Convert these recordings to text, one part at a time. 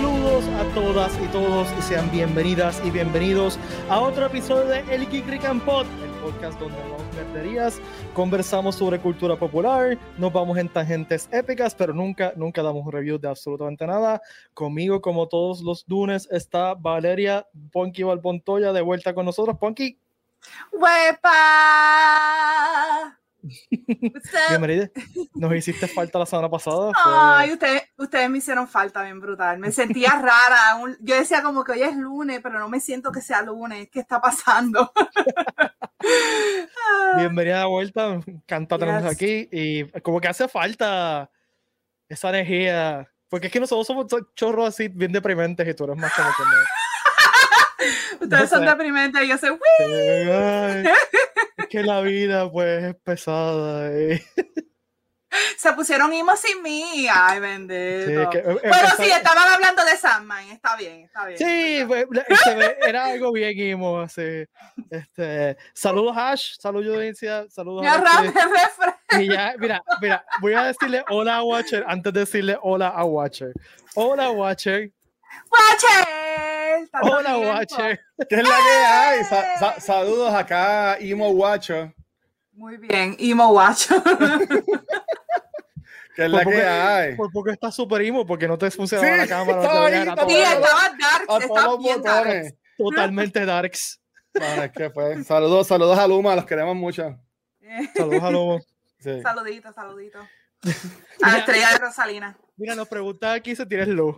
Saludos a todas y todos y sean bienvenidas y bienvenidos a otro episodio de El Geek Rick Pod, el podcast donde hablamos perderías, conversamos sobre cultura popular, nos vamos en tangentes épicas, pero nunca, nunca damos un review de absolutamente nada. Conmigo, como todos los lunes, está Valeria Ponky Valpontoya de vuelta con nosotros. Ponky. ¡Huepa! Bienvenida. Nos hiciste falta la semana pasada. Ay, ustedes, ustedes me hicieron falta bien brutal. Me sentía rara. Yo decía como que hoy es lunes, pero no me siento que sea lunes. ¿Qué está pasando? Bienvenida de vuelta. Encanta tenernos aquí. Y como que hace falta esa energía. Porque es que nosotros somos chorros así bien deprimentes y tú eres más como que Ustedes son deprimentes y yo soy que la vida pues es pesada. Eh. Se pusieron imo sin mí. Ay, bendito. Eh, bueno, sí, estaban hablando de Sandman. Está bien, está bien. Sí, pues, era algo bien imo. Así. Este, saludos, Ash. Saludos, audiencia. Saludos. a y ya, mira, mira, voy a decirle hola a Watcher antes de decirle hola a Watcher. Hola, Watcher. Watcher. Hola, Watcher. ¿Qué es la que hay? saludos acá, Imo Watcher. Muy bien, Imo Watcher. ¿Qué es la que hay? Por poco está super imo, porque no te funcionaba la cámara. Estaba sí, estaba bien darks. Totalmente darks. Vale, ¿qué fue? Saludos, saludos a Luma, los queremos mucho. Saludos a Luma. Sí. Saludito, saludito. A la estrella de Rosalina. Mira, nos pregunta aquí si tienes luz.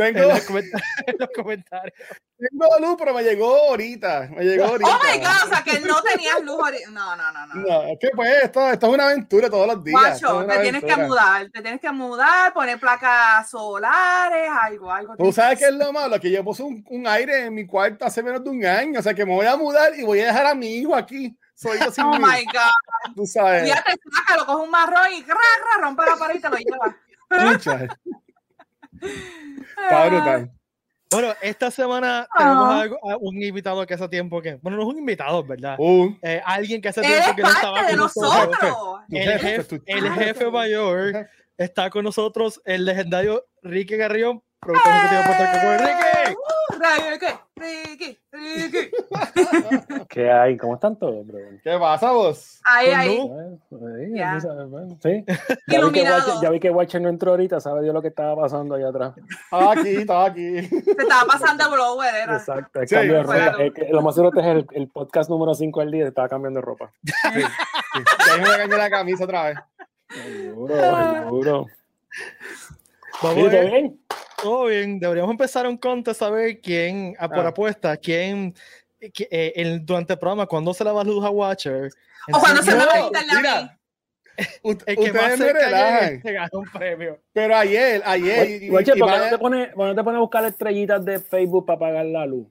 Tengo en los, comentarios. Tengo luz, pero me llegó ahorita. Me llegó ahorita. Oh my God, o sea que no tenías luz ahorita. No, no, no, no. No, es que pues esto, esto es una aventura todos los días. Guacho, te tienes que mudar, te tienes que mudar, poner placas solares, algo, algo. Tú sabes qué es lo malo, que yo puse un, un, aire en mi cuarto hace menos de un año, o sea que me voy a mudar y voy a dejar a mi hijo aquí. Soy yo sin Oh my God. Tú sabes. Ya te saca, lo coge un marrón y rompe la pared y te lo lleva. Está brutal. Bueno, esta semana tenemos a un invitado que hace tiempo que, bueno, no es un invitado, ¿verdad? Uh. Eh, alguien que hace tiempo que no estaba con nosotros. El jefe, el jefe mayor está con nosotros, el legendario Ricky Garrión, productor ejecutivo de Puerto Rico. ¡Ricky! Ricky, Ricky, ¿Qué hay? ¿Cómo están todos, bro? ¿Qué pasa vos? Ahí, ahí. Ya. Sí. Ya vi, que Watcher, ya vi que Watcher no entró ahorita, sabe Dios lo que estaba pasando allá atrás. Estaba aquí, estaba aquí. Se estaba pasando el blower, era. Exacto, el cambio de ropa. lo más seguro es el, el podcast número 5 del día, estaba cambiando de ropa. Sí, sí. ahí me cambié la camisa otra vez. Seguro, seguro. Vamos bien? Todo bien. Deberíamos empezar un contest a ver quién, a por ah. apuesta, quién eh, el, durante el programa, cuando se la va luz a Watcher. O cuando se la va a internet el que más se gana un premio. Pero ayer, ayer. Watcher, ¿por qué no te pone, no te pone a buscar estrellitas de Facebook para pagar la luz?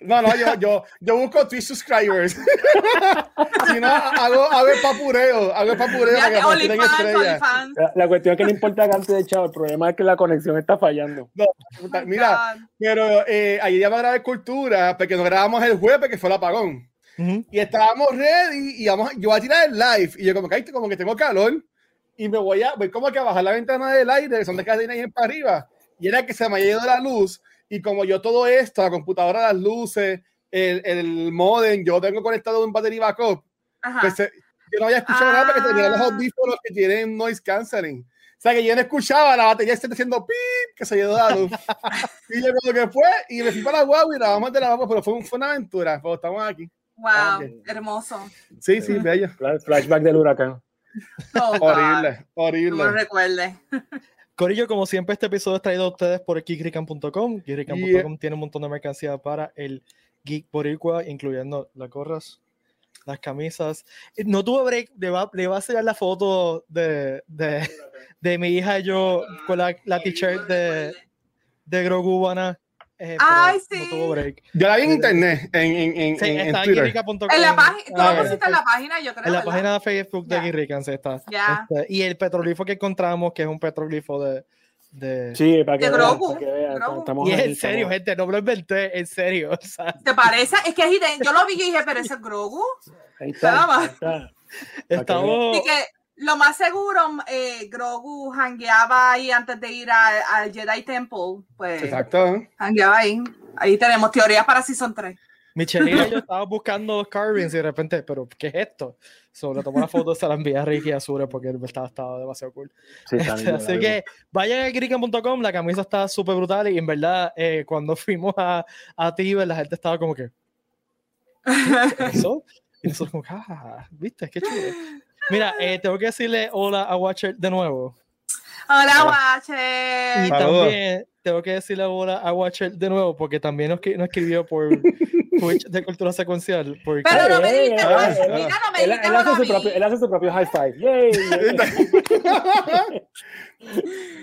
No, no, yo, yo, yo busco Twitch subscribers. si no, hago, hago el papureo, hago el papureo para que me tiren estrellas. La, la, cuestión es que no importa cantidad de chavo, el problema es que la conexión está fallando. No, mira, pero eh, ayer ya va a grabar cultura, porque nos grabamos el jueves, que fue el apagón. Y estábamos ready, y vamos, yo voy a tirar el live, y yo como que, como que tengo calor, y me voy a, voy como que a bajar la ventana del aire, son de cadena ahí para arriba, y era que se me ha ido la luz, y como yo todo esto, la computadora, las luces, el, el modem, yo tengo conectado un batería backup, pues yo no había escuchado nada porque tenía los ah. audífonos que tienen noise canceling. O sea, que yo no escuchaba la batería está haciendo pip, que se llegó la luz. y yo creo que fue, y me fui para la guagua y la vamos de la guagua, pero fue, fue una aventura, pero estamos aquí. Wow, hermoso. Sí, sí, bello. Flashback del huracán. Oh, horrible, horrible. No recuerde. Corillo, como siempre, este episodio es traído a ustedes por geekrican.com. Geekrican.com tiene un montón de mercancía para el geek boricua, incluyendo las gorras, las camisas. No tuve break, le va, le va a enseñar la foto de, de, de, mi hija y yo con la, la t-shirt de, de Grogu Bana. Eh, Ay, sí. No tuvo break. Yo la vi en internet, en, en, en, sí, en, Twitter. En la página, tú lo pusiste en la página, yo creo. En la página de Facebook de Guirrican se está. Yeah. Este, y el petroglifo que encontramos, que es un petroglifo de. de sí, para que, de vean, Grogu. para que vean. Estamos y es en serio, estamos... gente, no me lo inventé, en serio. O sea. ¿Te parece? Es que yo lo vi y dije, pero ese es Grogu. Ahí está. Ahí está. Estamos. Que, lo más seguro, eh, Grogu hangueaba ahí antes de ir al Jedi Temple. Pues, Exacto. Hangueaba ahí. Ahí tenemos teorías para Season 3. Michelle y yo estaba buscando carvings y de repente, pero ¿qué es esto? Solo tomó una foto, se la envié a Ricky Azure porque estaba, estaba demasiado cool. Así que vayan a Grican.com, la camisa está súper brutal y en verdad eh, cuando fuimos a, a Tibet la gente estaba como que ¿Eso? Y nosotros como, ah, viste, qué chulo. Mira, eh, tengo que decirle hola a Watcher de nuevo. Hola, Watcher. Y también tengo que decirle hola a Watcher de nuevo porque también nos, nos escribió por Twitch de Cultura Secuencial. Porque... Pero no me dijiste, mira, no me dijiste él, hace su propio, él hace su propio high five. Yay,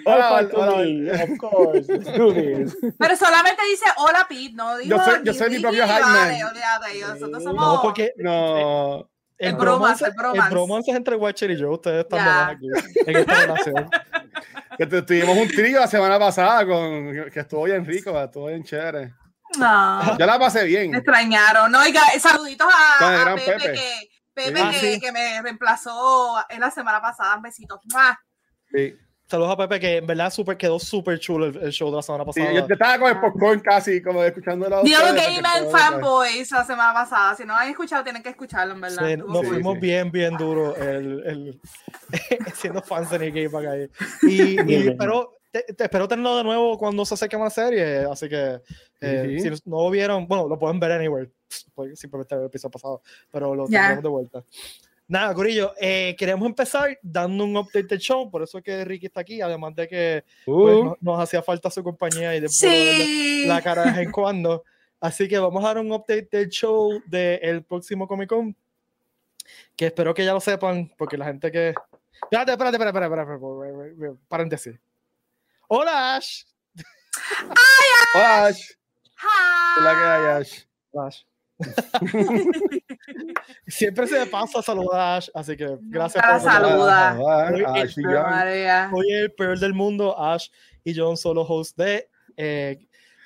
hola, hola, of course, let's do this. Pero solamente dice hola, Pete, no digo. Yo soy, yo soy mi propio high man. Nosotros somos. No, porque. No. El, El bromance, bromance, el bromance. el bromance es entre Watcher y yo. Ustedes están nomás aquí en esta relación. Que tu- tuvimos un trío la semana pasada con, que estuvo bien rico, estuvo bien chévere. No. Yo la pasé bien. Me extrañaron. No, oiga, saluditos Con el a, Pepe, Pepe. que, Pepe Ah, que, sí. que me reemplazó en la semana pasada. Besitos. ¡Mua! Sí. Saludos a Pepe, que en verdad super, quedó súper chulo el, el show de la semana Sí, pasada. yo, yo estaba con el popcorn casi, como escuchando la Dio Game and Fanboys la semana pasada. Si no han escuchado, tienen que escucharlo, en verdad. Sí, nos cool. fuimos sí. bien, bien duro el, el, siendo fans de Nick acá. ahí. Y, y espero, te, te espero tenerlo de nuevo cuando se acerque más la serie. Así que eh, Sí. si no lo vieron, bueno, lo pueden ver anywhere. Simplemente el episodio pasado, pero lo Ya. tenemos de vuelta. Nada, Corillo, eh, queremos empezar dando un update del show, por eso es que Ricky está aquí, además de que pues, Uh, no- nos hacía falta su compañía y de Sí. la cara de vez en cuando. Así que vamos a dar un update del show del próximo Comic Con. Que espero que ya lo sepan, porque la gente que. Espérate, espérate, espérate, espérate, espérate, espérate, espérate, paréntesis. Hola, Ash. Hola, Ash. Hi. Hola, ¿qué hay, Ash? Ash. Siempre se me pasa saludar a Ash, así que gracias Nunca la por saluda. Hola, Hoy el peor del mundo, Ash y John solo host de eh,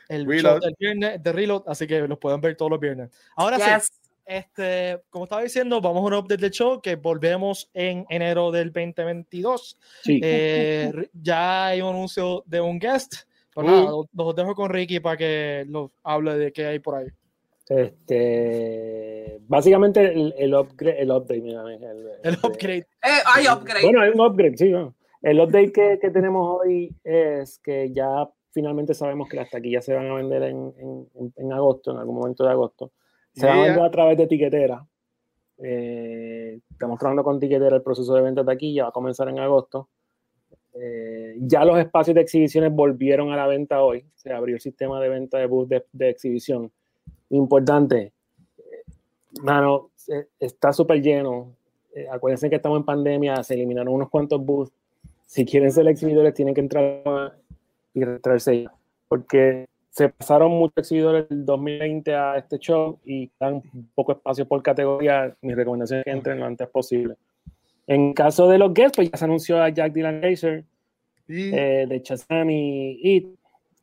el show Reload. del viernes de Reload, así que los pueden ver todos los viernes. Ahora sí, Yes. este, como estaba diciendo, vamos a un update del show que volvemos en enero del 2022. Sí. Eh, ya hay un anuncio de un guest. Pero Uh. nada, los, los dejo con Ricky para que los hable de qué hay por ahí. Este, básicamente el, el upgrade, el update, mira, el, El este, upgrade. Eh, hay upgrade. Bueno, hay un upgrade, sí. ¿no? El update que, que tenemos hoy es que ya finalmente sabemos que las taquillas se van a vender en, en, en- agosto, en algún momento de agosto. Se van a Yeah. vender a través de etiquetera. Eh, estamos trabajando con etiquetera el proceso de venta de taquilla, va a comenzar en agosto. Eh, ya los espacios de exhibiciones volvieron a la venta hoy. Se abrió el sistema de venta de bus de, de exhibición. Importante. Mano, eh, está súper lleno. Eh, acuérdense que estamos en pandemia, se eliminaron unos cuantos bus. Si quieren ser exhibidores, tienen que entrar y ya. Porque se pasaron muchos exhibidores del 2020 a este show y dan poco espacio por categoría. Mi recomendación es que entren lo antes posible. En caso de los guests, pues ya se anunció a Jack Dylan Grazer, Y- eh, de Shazam y It.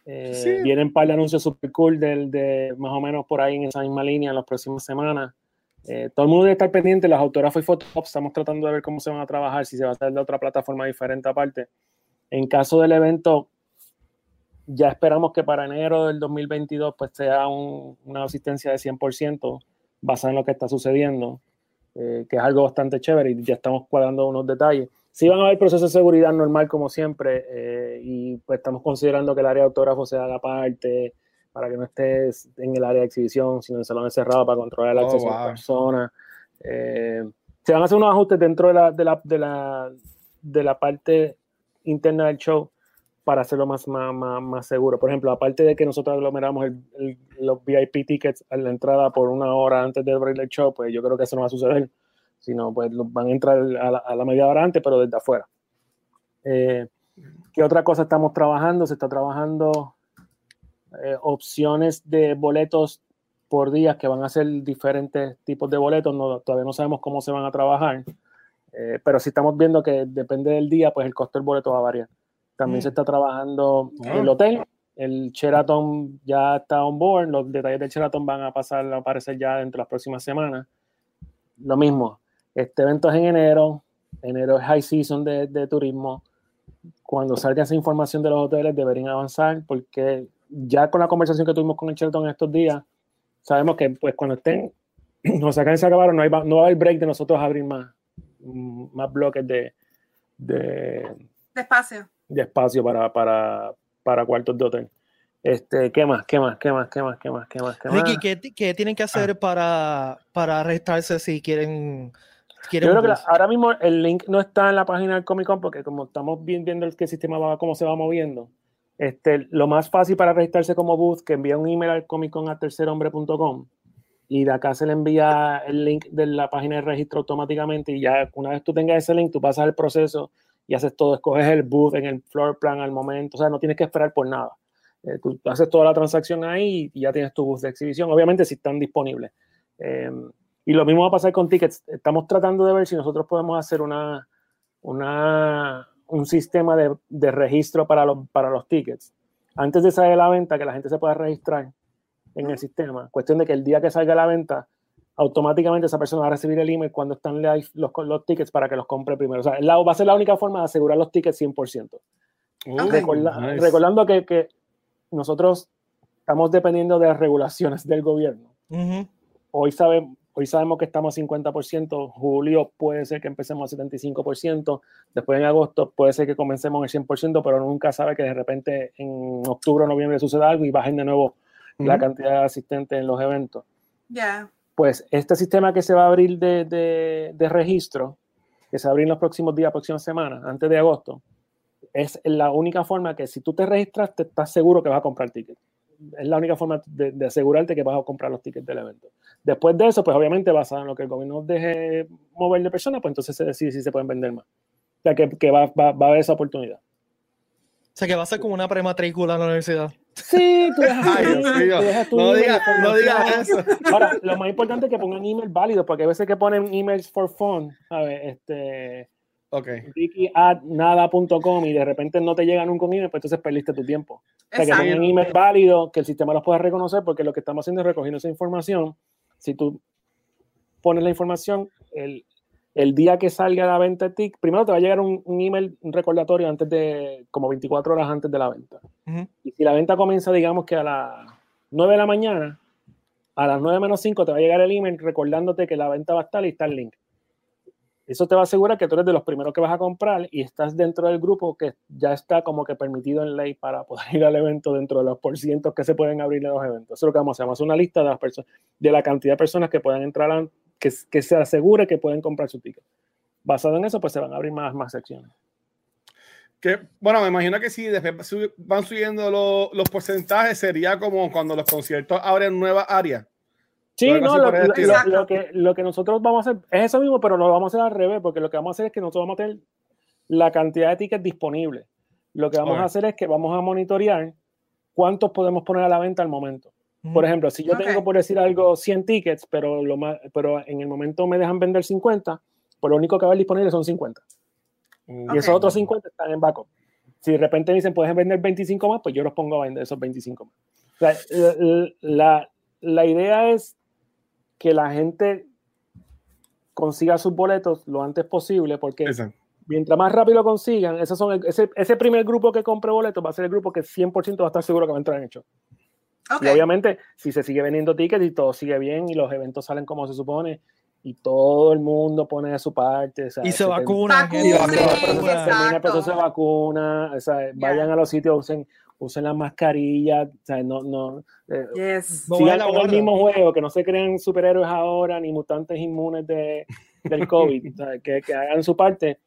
Eh, Sí. Vienen un par de anuncios super cool del, de más o menos por ahí en esa misma línea en las próximas semanas. Eh, todo el mundo debe estar pendiente, los autógrafos y fotos. Estamos tratando de ver cómo se van a trabajar, si se va a hacer de otra plataforma diferente aparte. En caso del evento, ya esperamos que para enero del 2022 pues sea un- una asistencia de 100% basada en lo que está sucediendo, eh, que es algo bastante chévere y ya estamos cuadrando unos detalles. Sí van a haber procesos de seguridad normal como siempre eh, y pues estamos considerando que el área de autógrafo se haga parte para que no estés en el área de exhibición, sino en el salón encerrado para controlar el Oh, acceso de wow. personas. Eh, se van a hacer unos ajustes dentro de la, de la, de la, de la parte interna del show para hacerlo más, más, más, más seguro. Por ejemplo, aparte de que nosotros aglomeramos el- el- los VIP tickets a la entrada por una hora antes de abrir el show, pues yo creo que eso no va a suceder, sino pues van a entrar a la, a la media hora antes, pero desde afuera. Eh, ¿Qué otra cosa estamos trabajando? Se está trabajando eh, opciones de boletos por días que van a ser diferentes tipos de boletos. No, todavía no sabemos cómo se van a trabajar, eh, pero sí estamos viendo que depende del día, pues el costo del boleto va a variar. También Mm. se está trabajando Ah. el hotel. El Sheraton ya está on board. Los detalles del Sheraton van a pasar a aparecer ya dentro de las próximas semanas. Lo mismo. Este evento es en enero. enero es high season de, de turismo. Cuando salga esa información de los hoteles deberían avanzar porque ya con la conversación que tuvimos con el Sheraton estos días, sabemos que pues cuando estén, nos sacan se acabaron, no, hay, no va a haber break de nosotros abrir más, más bloques de, de, de espacio. De espacio para, para, para cuartos de hotel. Este, ¿qué más? ¿Qué más? ¿Qué más? ¿Qué más? ¿Qué más? ¿Qué más? ¿Qué más? Ricky, ¿qué, ¿qué, tienen que hacer ah. para, para registrarse si quieren? Yo creo que ahora mismo el link no está en la página del Comic Con porque como estamos viendo el que sistema va, cómo se va moviendo, este, lo más fácil para registrarse como booth que envía un email al Comic Con a tercerhombre.com y de acá se le envía el link de la página de registro automáticamente y ya una vez tú tengas ese link, tú pasas el proceso y haces todo, escoges el booth en el floor plan al momento, o sea, no tienes que esperar por nada. Eh, tú haces toda la transacción ahí y ya tienes tu bus de exhibición, obviamente si están disponibles. Eh, y lo mismo va a pasar con tickets. Estamos tratando de ver si nosotros podemos hacer una, una, un sistema de, de registro para los, para los tickets. Antes de salir a la venta, que la gente se pueda registrar en el sistema. Cuestión de que el día que salga a la venta, automáticamente esa persona va a recibir el email cuando están live los, los tickets para que los compre primero. O sea, va a ser la única forma de asegurar los tickets 100%. Recordando que, que, nosotros estamos dependiendo de las regulaciones del gobierno. hoy, hoy sabemos que estamos a 50%, julio puede ser que empecemos a 75%, después en agosto puede ser que comencemos el 100%, pero nunca sabe que de repente en octubre o noviembre suceda algo y bajen de nuevo la cantidad de asistentes en los eventos. Ya. Pues este sistema que se va a abrir de, de, de registro, que se va a abrir en los próximos días, próximas semanas, antes de agosto, es la única forma que si tú te registras, te estás seguro que vas a comprar tickets. Es la única forma de, asegurarte que vas a comprar los tickets del evento. Después de eso, pues obviamente basado en lo que el gobierno deje mover de personas, pues entonces se decide si se pueden vender más. O sea, que, que va, va, va, a haber esa oportunidad. O sea, que va a ser como una prematrícula en la universidad. Sí, tú dejas, Ay, No digas no digas eso. Ahora, lo más importante es que pongan email válido, porque a veces que ponen emails for fun, a ver, este Okay. nada.com y de repente no te llegan un email, pues entonces perdiste tu tiempo. O sea, que tengan email válido, que el sistema los pueda reconocer, porque lo que estamos haciendo es recogiendo esa información. Si tú pones la información, el, el día que salga la venta TIC, primero te va a llegar un, email, un recordatorio antes de, como 24 horas antes de la venta. Y si la venta comienza, digamos que a las 9 de la mañana, a las 9 menos 5 te va a llegar el email recordándote que la venta va a estar y está el link. Eso te va a asegurar que tú eres de los primeros que vas a comprar y estás dentro del grupo que ya está como que permitido en ley para poder ir al evento dentro de los porcientos que se pueden abrir en los eventos. Eso es lo que vamos a hacer. Vamos a hacer una lista de las personas, de la cantidad de personas que puedan entrar, que, que se asegure que pueden comprar su ticket. Basado en eso, pues se van a abrir más, más secciones. Que, bueno, me imagino que si van subiendo los, los porcentajes, sería como cuando los conciertos abren nuevas áreas Sí, no, lo, que, lo que nosotros vamos a hacer es eso mismo, pero lo vamos a hacer al revés, porque lo que vamos a hacer es que nosotros vamos a tener la cantidad de tickets disponibles. Lo que vamos a hacer es que vamos a monitorear cuántos podemos poner a la venta al momento. Por ejemplo, si yo tengo, por decir algo, 100 tickets, pero, lo más, pero en el momento me dejan vender 50, pues lo único que va a haber disponible son 50. Y esos otros 50 están en backup. Si de repente me dicen, puedes vender 25 más, pues yo los pongo a vender esos 25 más. O sea, la, la idea es que la gente consiga sus boletos lo antes posible, porque mientras más rápido lo consigan, esos son ese, ese, primer grupo que compre boletos va a ser el grupo que 100% va a estar seguro que va a entrar en hecho. Y obviamente, si se sigue vendiendo tickets y todo sigue bien y los eventos salen como se supone y todo el mundo pone de su parte. y se, vacuna. Y se vacuna. O sea, Vayan a los sitios, usen usen las mascarillas, o sea, no, no, eh, sigan con el mismo juego, que no se creen superhéroes ahora, ni mutantes inmunes de, del COVID, o sea, que, que, hagan su parte.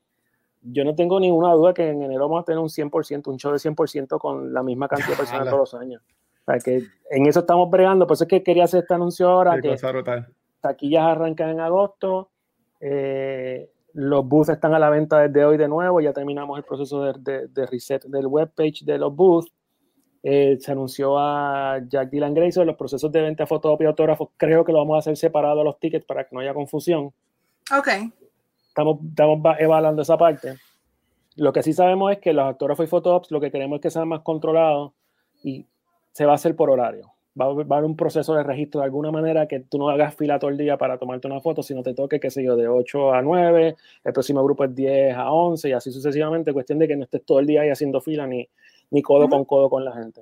Yo no tengo ninguna duda que en enero vamos a tener un 100%, un show de 100% con la misma cantidad de personas todos los años. O sea, que en eso estamos bregando, por eso es que quería hacer este anuncio ahora, que taquillas arrancan en agosto, eh, los booths están a la venta desde hoy de nuevo, ya terminamos el proceso de, de, de reset del webpage de los booths. Eh, se anunció a Jack Dylan Grayson los procesos de venta de fotocopia y autógrafos. Creo que lo vamos a hacer separado a los tickets para que no haya confusión. Ok. Estamos, estamos evaluando esa parte. Lo que sí sabemos es que los autógrafos y fotops lo que queremos es que sean más controlados y se va a hacer por horario. va a, haber un proceso de registro de alguna manera que tú no hagas fila todo el día para tomarte una foto, sino te toque, qué sé yo, de 8 a 9, el próximo grupo es 10 a 11 y así sucesivamente, cuestión de que no estés todo el día ahí haciendo fila ni, ni codo con codo con la gente.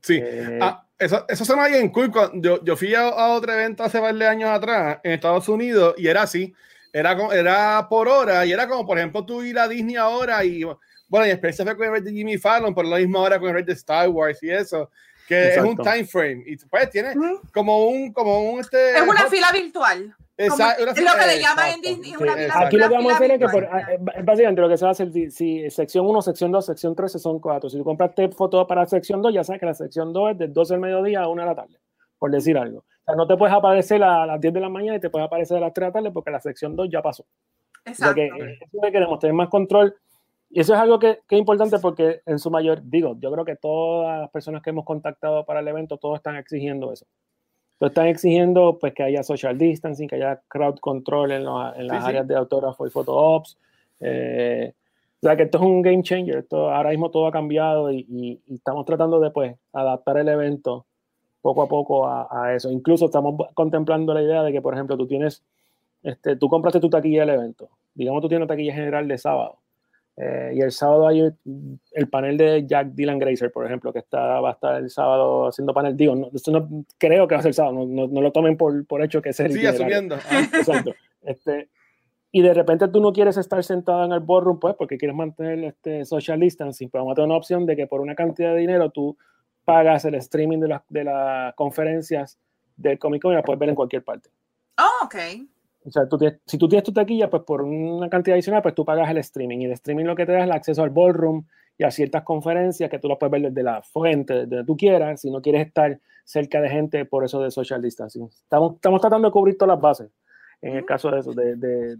Sí, eh, ah, eso, eso suena bien cool. Yo, yo fui a, otro evento hace varios años atrás en Estados Unidos y era así, era, era por hora y era como, por ejemplo, tú ir a Disney ahora y, bueno, y experiencia fue con el de Jimmy Fallon, por la misma hora con el de Star Wars y eso que es un time frame. Y pues tiene como un como un este es una fila virtual Exacto, es lo que le llaman en Disney una fila, aquí lo que vamos a hacer es que por, eh, básicamente lo que se va a hacer si, sección 1, sección 2, sección 3 son 4 si tú compraste fotos para sección 2 ya sabes que la sección 2 es de 12 del mediodía a 1 de la tarde por decir algo. O sea, no te puedes aparecer a las 10 de la mañana y te puedes aparecer a las 3 de la tarde porque la sección 2 ya pasó. Exacto. o sea que eh, eso que queremos tener más control. Y eso es algo que, que, es importante porque en su mayor, digo, yo creo que todas las personas que hemos contactado para el evento, todos están exigiendo eso. Todos están exigiendo pues que haya social distancing, que haya crowd control en, en las áreas de autógrafo y photo ops. Eh, o sea que esto es un game changer. Esto, ahora mismo todo ha cambiado y, y, estamos tratando de pues, adaptar el evento poco a poco a, a, eso. Incluso estamos contemplando la idea de que, por ejemplo, tú tienes, este, tú compraste tu taquilla del evento. Digamos, tú tienes una taquilla general de sábado eh, y el sábado hay el panel de Jack Dylan Grazer, por ejemplo, que está, va a estar el sábado haciendo panel. Digo, no, no creo que va a ser el sábado, no, no, lo tomen por, por hecho que es el. Sigue asumiendo. Exacto. Este, y de repente tú no quieres estar sentado en el boardroom, pues, porque quieres mantener este social distancing, pero vamos a tener una opción de que por una cantidad de dinero tú pagas el streaming de, de las conferencias del Comic Con y la puedes ver en cualquier parte. Oh, ok. O sea, si tú tienes tu taquilla, pues por una cantidad adicional, pues tú pagas el streaming. Y el streaming lo que te da es el acceso al ballroom y a ciertas conferencias que tú las puedes ver desde la fuente, desde donde tú quieras, si no quieres estar cerca de gente por eso de social distancing. Estamos, estamos tratando de cubrir todas las bases en el caso de eso, de, de,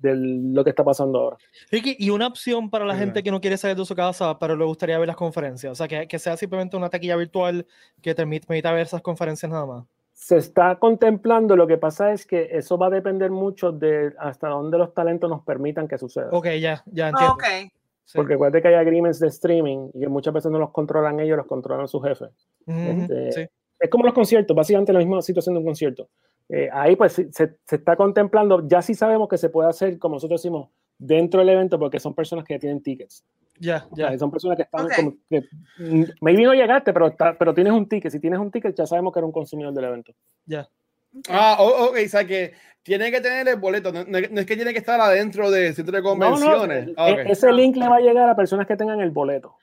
de, lo que está pasando ahora. Ricky, y una opción para la gente que no quiere salir de su casa, pero le gustaría ver las conferencias, o sea, que, que sea simplemente una taquilla virtual que te permita ver esas conferencias nada más se está contemplando, lo que pasa es que eso va a depender mucho de hasta dónde los talentos nos permitan que suceda. Ok, ya, ya entiendo. Okay. Porque acuérdate que hay agreements de streaming y que muchas veces no los controlan ellos, los controlan sus jefes. Este, es como los conciertos, básicamente la misma situación de un concierto. Eh, ahí pues se, se, está contemplando, ya sí sabemos que se puede hacer, como nosotros decimos, dentro del evento porque son personas que tienen tickets. Ya, ya. Son personas que están como que, mm, maybe no llegaste, pero, pero tienes un ticket. Si tienes un ticket, ya sabemos que eres un consumidor del evento. Ya. Ah, ok, o sea que tiene que tener el boleto, no, es que tiene que estar adentro del centro de convenciones. Ah, e, ese link le va a llegar a personas que tengan el boleto.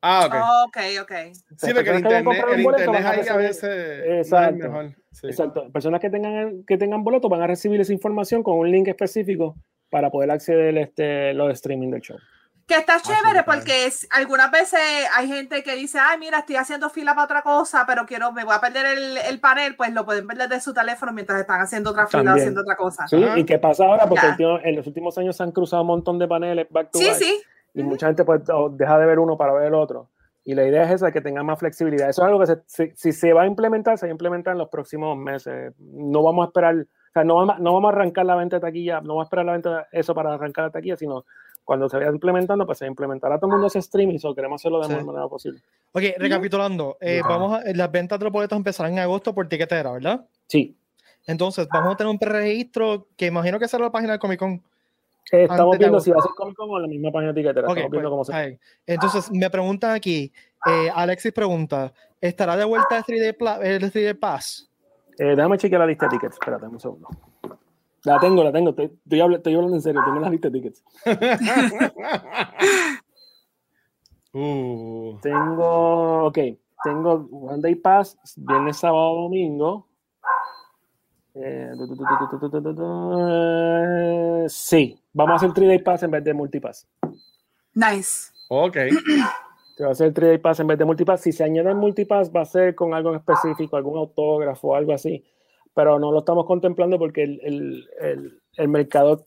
Ah, ok. ok, ok. Sí, porque el internet, el internet ahí a veces exacto, es mejor. Exacto. Personas que tengan, que tengan boleto van a recibir esa información con un link específico para poder acceder a este, los streaming del show. Que está chévere porque es, algunas veces hay gente que dice, ay, mira, estoy haciendo fila para otra cosa, pero quiero, me voy a perder el, el panel, pues lo pueden ver desde su teléfono mientras están haciendo otra fila o haciendo otra cosa. Sí, y qué pasa ahora, porque en los últimos años se han cruzado un montón de paneles back to sí, Sí, Y mucha gente pues deja de ver uno para ver el otro. Y la idea es esa, que tenga más flexibilidad. Eso es algo que si, se va a implementar, se va a implementar en los próximos meses. No vamos a esperar, o sea, no vamos, no vamos a arrancar la venta de taquilla, no vamos a esperar la venta de eso para arrancar la taquilla, sino cuando se vaya implementando, pues se implementará todo el mundo ese streaming, o queremos hacerlo de la mejor manera posible. Ok, recapitulando, eh, vamos a, las ventas de los boletos empezarán en agosto por tiquetera, ¿verdad? Sí. Entonces, vamos a tener un preregistro que imagino que será la página del Comic Con. Eh, estamos viendo si va a ser Comic Con o la misma página de tiquetera. estamos viendo pues, cómo se... Entonces, me preguntan aquí, eh, Alexis pregunta, ¿estará de vuelta el 3D, el 3D Pass? déjame chequear la lista de tickets, espérate un segundo. La tengo, la tengo. Estoy, estoy, hablando en serio. Tengo la lista de tickets. uh. Tengo, ok. Tengo One Day Pass, viernes, sábado, domingo. Eh, sí, vamos a hacer 3 Day Pass en vez de Multipass. Nice. Ok. Se va a hacer 3 Day Pass en vez de Multipass. Si se añade Multipass, va a ser con algo específico, algún autógrafo, algo así pero no lo estamos contemplando porque el, el, el, mercado,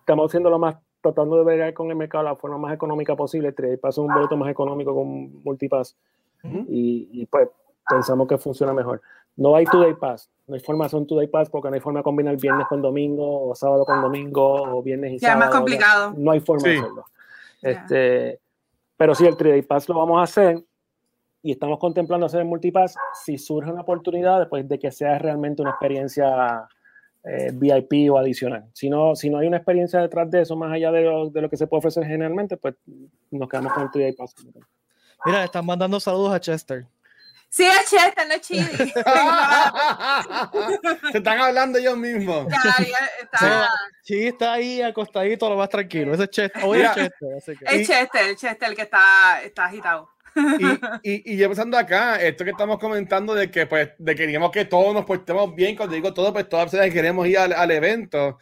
estamos haciendo lo más, tratando de ver con el mercado la forma más económica posible. El Pass es un boleto más económico con Multipass y, y, pues pensamos que funciona mejor. No hay Today Pass, no hay forma de un Today Pass porque no hay forma de combinar viernes con domingo o sábado con domingo o viernes y sábado. es más complicado. No hay forma de hacerlo. Este, pero sí, el 3 Day Pass lo vamos a hacer y estamos contemplando hacer el multipass si surge una oportunidad después de que sea realmente una experiencia eh, VIP o adicional. Si no, si no hay una experiencia detrás de eso, más allá de lo, de lo que se puede ofrecer generalmente, pues nos quedamos con el 3 Pass. Mira, están mandando saludos a Chester. Sí, es Chester, no es Chidi. Se están hablando ellos mismos. está... Sí, está ahí acostadito, lo más tranquilo. Ese es Chester. Oye, es Chester. Es Chester, Chester el que está, está agitado. Y, y, y, yo pensando acá, esto que estamos comentando de que pues de queríamos que todos nos portemos bien, cuando digo todo, pues todas personas queremos ir al, al evento.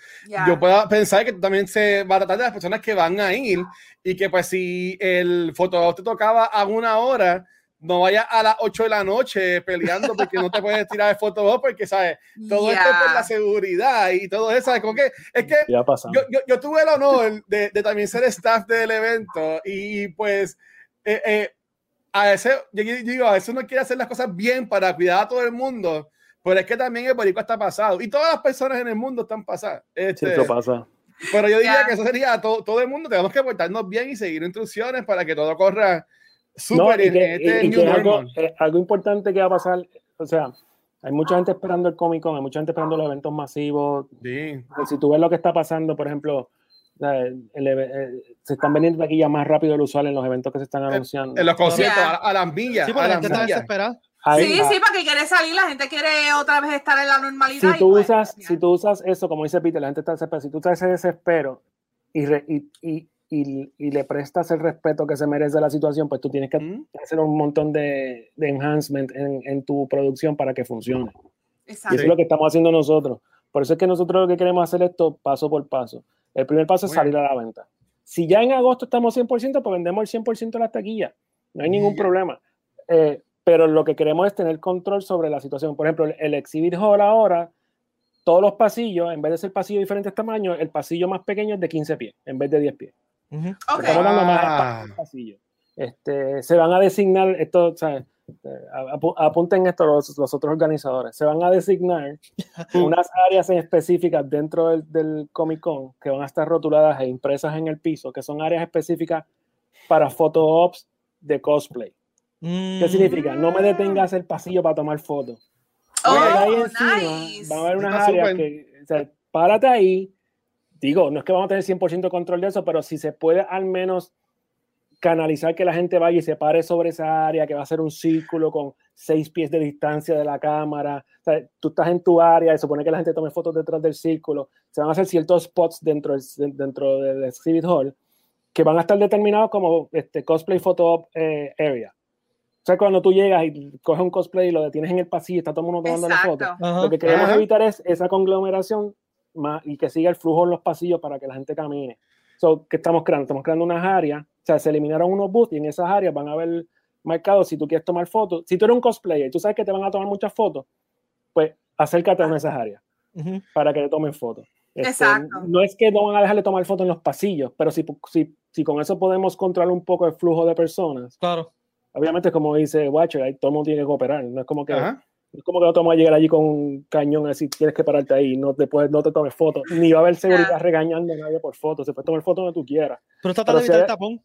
Yo puedo pensar que también se va a tratar de las personas que van a ir y que pues si el fotógrafo te tocaba a una hora, no vayas a las 8 de la noche peleando porque no te puedes tirar el foto porque, ¿sabes? Todo esto es por la seguridad y todo eso, ¿sabes? Como que, es que yo, yo, yo, tuve el honor de, de, también ser staff del evento y pues eh, eh, a veces, yo digo, a veces uno quiere hacer las cosas bien para cuidar a todo el mundo, pero es que también el boricua está pasado y todas las personas en el mundo están pasadas. Este, eso pasa. Pero yo diría que eso sería todo, todo el mundo, tenemos que portarnos bien y seguir instrucciones para que todo corra súper este algo, eh, algo, importante que va a pasar, o sea, hay mucha gente esperando el Comic Con, hay mucha gente esperando los eventos masivos. Sí. Si tú ves lo que está pasando, por ejemplo, eh, se están vendiendo aquí ya más rápido del usual en los eventos que se están anunciando. En los conciertos, a, las millas. Sí, a la gente está sí, sí, porque quiere salir, la gente quiere otra vez estar en la normalidad. Si tú, pues, usas, si tú usas eso, como dice Peter, la gente está desesperada. Si tú usas ese desespero y, y, y, y, le prestas el respeto que se merece la situación, pues tú tienes que hacer un montón de, de enhancement en, en, tu producción para que funcione. Exacto. Y eso es lo que estamos haciendo nosotros. Por eso es que nosotros lo que queremos hacer esto paso por paso. El primer paso es salir a la venta. Si ya en agosto estamos 100%, pues vendemos el 100% de las taquillas. No hay ningún problema. Eh, pero lo que queremos es tener control sobre la situación. Por ejemplo, el, Exhibit Hall ahora, todos los pasillos, en vez de ser pasillos de diferentes tamaños, el pasillo más pequeño es de 15 pies, en vez de 10 pies. Estamos dando más ah. pasillo. Este, se van a designar, esto, ¿sabes? Apunten esto los, los, otros organizadores, se van a designar unas áreas en específicas dentro del, del, Comic Con que van a estar rotuladas e impresas en el piso, que son áreas específicas para photo ops de cosplay. ¿Qué mm. significa? No me detengas el pasillo para tomar fotos. Oh, ahí nice. Van a haber unas áreas que, o sea, párate ahí. Digo, no es que vamos a tener 100% control de eso, pero si se puede al menos canalizar que la gente vaya y se pare sobre esa área, que va a ser un círculo con seis pies de distancia de la cámara. O sea, tú estás en tu área y supone que la gente tome fotos detrás del círculo. Se van a hacer ciertos spots dentro, dentro del exhibit hall que van a estar determinados como este, cosplay photo eh, area. O sea, cuando tú llegas y coges un cosplay y lo detienes en el pasillo y está todo el mundo tomando la foto, lo que queremos evitar es esa conglomeración más, y que siga el flujo en los pasillos para que la gente camine. So, ¿Qué estamos creando? Estamos creando unas áreas o sea, se eliminaron unos booths y en esas áreas van a haber marcados si tú quieres tomar fotos. Si tú eres un cosplayer y tú sabes que te van a tomar muchas fotos, pues acércate a esas áreas para que te tomen fotos. Este, Exacto. No es que no van a dejarle tomar fotos en los pasillos, pero si, si, si con eso podemos controlar un poco el flujo de personas. Claro. Obviamente, como dice Watcher, ahí todo el mundo tiene que cooperar. No es como que es como que no te vamos a llegar allí con un cañón así, tienes que pararte ahí, no te, puedes, no te tomes fotos, ni va a haber seguridad regañando a nadie por fotos, se puede tomar fotos donde tú quieras. Pero trata de evitar el tapón.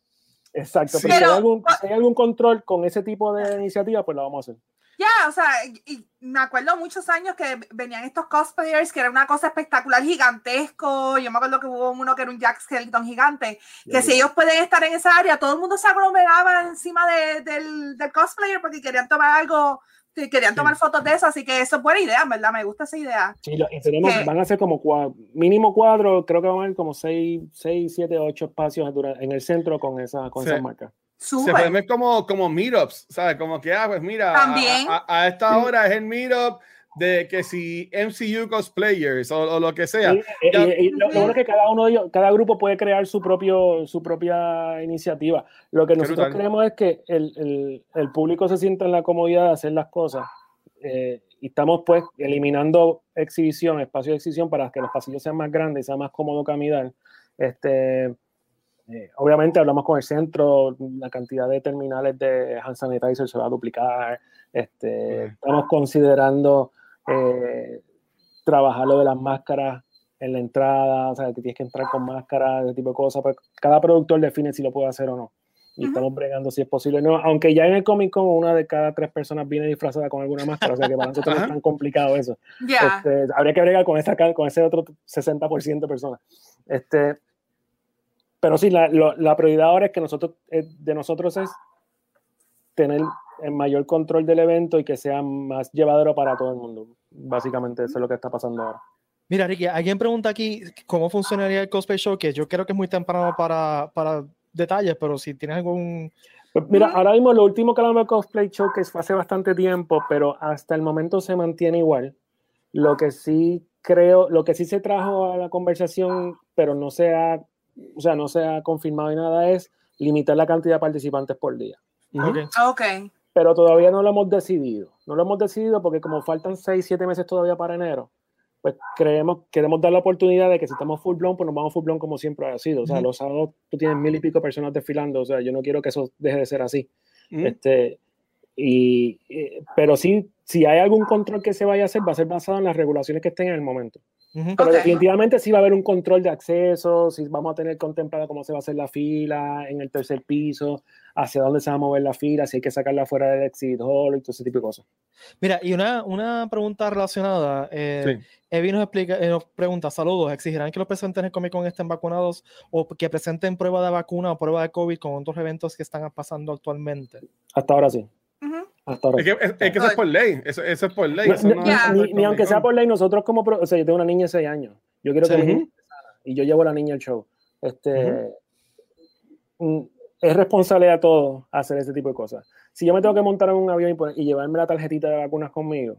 Exacto, pero, si, hay algún, si, hay algún, control con ese tipo de iniciativa, pues lo vamos a hacer. Ya, o sea, y me acuerdo muchos años que venían estos cosplayers que era una cosa espectacular, gigantesco. Yo me acuerdo que hubo uno que era un Jack Skeleton gigante, que si ellos pueden estar en esa área, todo el mundo se aglomeraba encima de, del, del cosplayer porque querían tomar algo querían tomar fotos de eso, así que eso es buena idea, ¿verdad? Me gusta esa idea. Sí, tenemos, van a ser como mínimo cuadro, creo que van a haber como 6, 7, 8 espacios en el centro con esa, con esa marca. Se puede ver como, como meetups, ¿sabes? Como que, ah, pues mira, A, a, esta hora es el meetup de que si MCU cosplayers o, o lo que sea. Y, lo, bueno es que cada uno de ellos, cada grupo puede crear su propio su propia iniciativa. Lo que nosotros creemos es que el, el, el, público se sienta en la comodidad de hacer las cosas. Eh, y estamos pues eliminando exhibición, espacio de exhibición para que los pasillos sean más grandes y sea más cómodo caminar. Este, eh, obviamente hablamos con el centro, la cantidad de terminales de hand sanitizer se va a duplicar. Este, estamos considerando eh, trabajar lo de las máscaras en la entrada, o sea, que tienes que entrar con máscara, ese tipo de cosas. Pues cada productor define si lo puede hacer o no. y estamos bregando si es posible. No, aunque ya en el Comic Con una de cada tres personas viene disfrazada con alguna máscara, o sea que para nosotros no es tan complicado eso. Este, habría que bregar con, esa, con ese otro 60% de personas. Este, pero sí, la, la, prioridad ahora es que nosotros, eh, de nosotros es tener el mayor control del evento y que sea más llevadero para todo el mundo. Básicamente eso es lo que está pasando ahora. Mira, Ricky, alguien pregunta aquí cómo funcionaría el cosplay show, que yo creo que es muy temprano para, para detalles, pero si tienes algún... Pues mira, ahora mismo lo último que hablamos de cosplay show, que fue hace bastante tiempo, pero hasta el momento se mantiene igual. Lo que sí creo, lo que sí se trajo a la conversación, pero no se ha, o sea, no se ha confirmado y nada, es limitar la cantidad de participantes por día. Ok. Pero todavía no lo hemos decidido. No lo hemos decidido porque como faltan 6, 7 meses todavía para enero, pues creemos, queremos dar la oportunidad de que si estamos full blown, pues nos vamos full blown como siempre ha sido. O sea, los sábados tú tienes mil y pico personas desfilando, o sea, yo no quiero que eso deje de ser así. este, y, pero sí, si hay algún control que se vaya a hacer, va a ser basado en las regulaciones que estén en el momento. Pero definitivamente sí va a haber un control de acceso, si vamos a tener contemplado cómo se va a hacer la fila en el tercer piso, hacia dónde se va a mover la fila, si hay que sacarla fuera del exit hall y todo ese tipo de cosas. Mira, y una, una pregunta relacionada. Eh, Evi nos, explica, eh, nos pregunta, saludos, ¿exigirán que los presentes en el Comic Con estén vacunados o que presenten prueba de vacuna o prueba de COVID con otros eventos que están pasando actualmente? Hasta ahora sí. Hasta ahora. Es, que, es, que, eso es por ley, eso, eso es por ley. ni, aunque sea por ley, nosotros como, o sea, yo tengo una niña de 6 años, yo quiero que mi y yo llevo a la niña al show. Este, es responsable a todos hacer ese tipo de cosas. Si yo me tengo que montar en un avión y, llevarme la tarjetita de vacunas conmigo,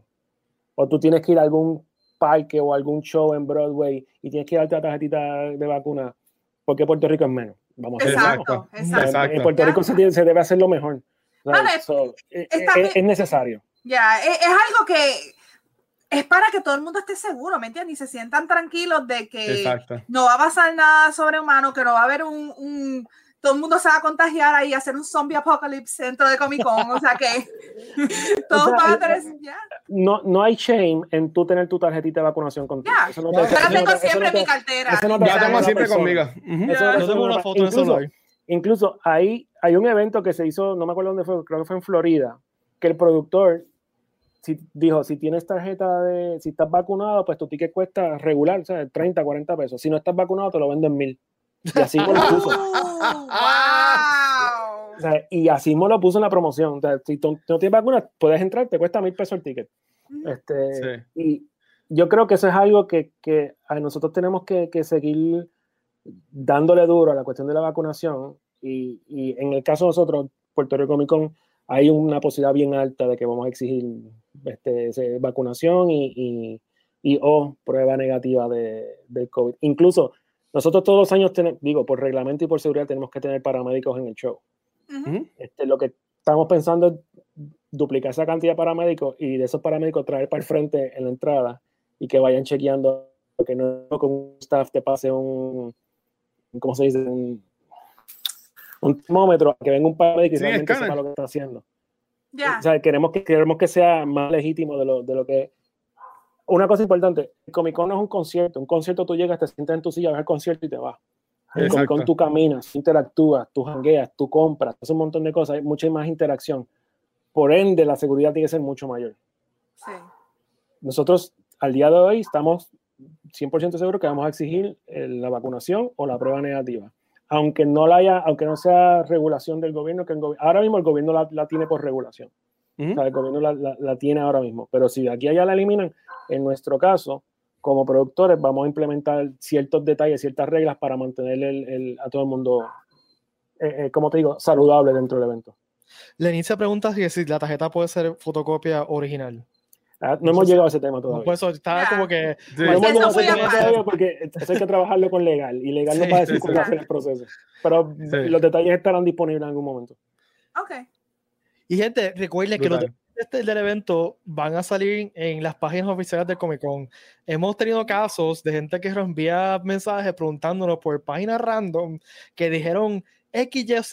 o tú tienes que ir a algún parque o algún show en Broadway y tienes que darte la tarjetita de vacuna, porque Puerto Rico es menos. Vamos a exacto, exacto. En Puerto Rico se, debe hacer lo mejor. Eh, eh, es, necesario. Ya, es, algo que es para que todo el mundo esté seguro, ¿me entiendes? Y se sientan tranquilos de que no va a pasar nada sobrehumano, que no va a haber un todo el mundo se va a contagiar ahí, hacer un zombie apocalypse dentro de Comic Con, o sea que todos van a tener ya. No, no hay shame en tú tener tu tarjetita de vacunación contigo. Ya, eso no te, yo la tengo siempre en mi cartera. Eso no ya tengo siempre conmigo. Eso, tengo una foto incluso, incluso ahí hay un evento que se hizo, no me acuerdo dónde fue, creo que fue en Florida, que el productor si, dijo, si tienes tarjeta de, si estás vacunado, pues tu ticket cuesta regular, o sea, 30, 40 pesos. Si no estás vacunado, te lo venden mil. Y así me lo puso. y así me lo puso en la promoción. si tú no tienes vacuna, puedes entrar, te cuesta mil pesos el ticket. Este, Y yo creo que eso es algo que, que nosotros tenemos que, que, seguir dándole duro a la cuestión de la vacunación. Y, y, en el caso de nosotros, Puerto Rico Comic Con, hay una posibilidad bien alta de que vamos a exigir este, vacunación y, y, y, o prueba negativa de, del COVID. Incluso nosotros todos los años, tenemos, digo, por reglamento y por seguridad, tenemos que tener paramédicos en el show. este, lo que estamos pensando es duplicar esa cantidad de paramédicos y de esos paramédicos traer para el frente en la entrada y que vayan chequeando, que no con un staff te pase un, ¿cómo se dice? Un, termómetro, que venga un paramédico y realmente sepa lo que está haciendo. O sea, queremos que, queremos que sea más legítimo de lo, de lo que una cosa importante, el Comic Con no es un concierto. Un concierto tú llegas, te sientas en tu silla, ves el concierto y te vas. En el Comic Con tú caminas, interactúas, tú jangueas, tú compras, haces un montón de cosas, hay mucha más interacción. Por ende, la seguridad tiene que ser mucho mayor. Sí. Nosotros, al día de hoy, estamos 100% seguros que vamos a exigir la vacunación o la prueba negativa. Aunque no la haya, aunque no sea regulación del gobierno, que ahora mismo el gobierno la, la tiene por regulación el gobierno la, tiene ahora mismo. Pero si de aquí a allá la eliminan, en nuestro caso, como productores, vamos a implementar ciertos detalles, ciertas reglas para mantener el, a todo el mundo, eh, eh, como te digo, saludable dentro del evento. Lenín se pregunta si, la tarjeta puede ser fotocopia original. Ah, no hemos llegado a ese tema todavía. Pues está como que. No hemos llegado a ese tema todavía porque eso hay que trabajarlo con legal. Y legal no va a decir cómo hacer el proceso. Pero los detalles estarán disponibles en algún momento. Ok. Y gente, recuerden que los este del evento van a salir en las páginas oficiales de Comic Con. Hemos tenido casos de gente que nos envía mensajes preguntándonos por páginas random que dijeron XYZ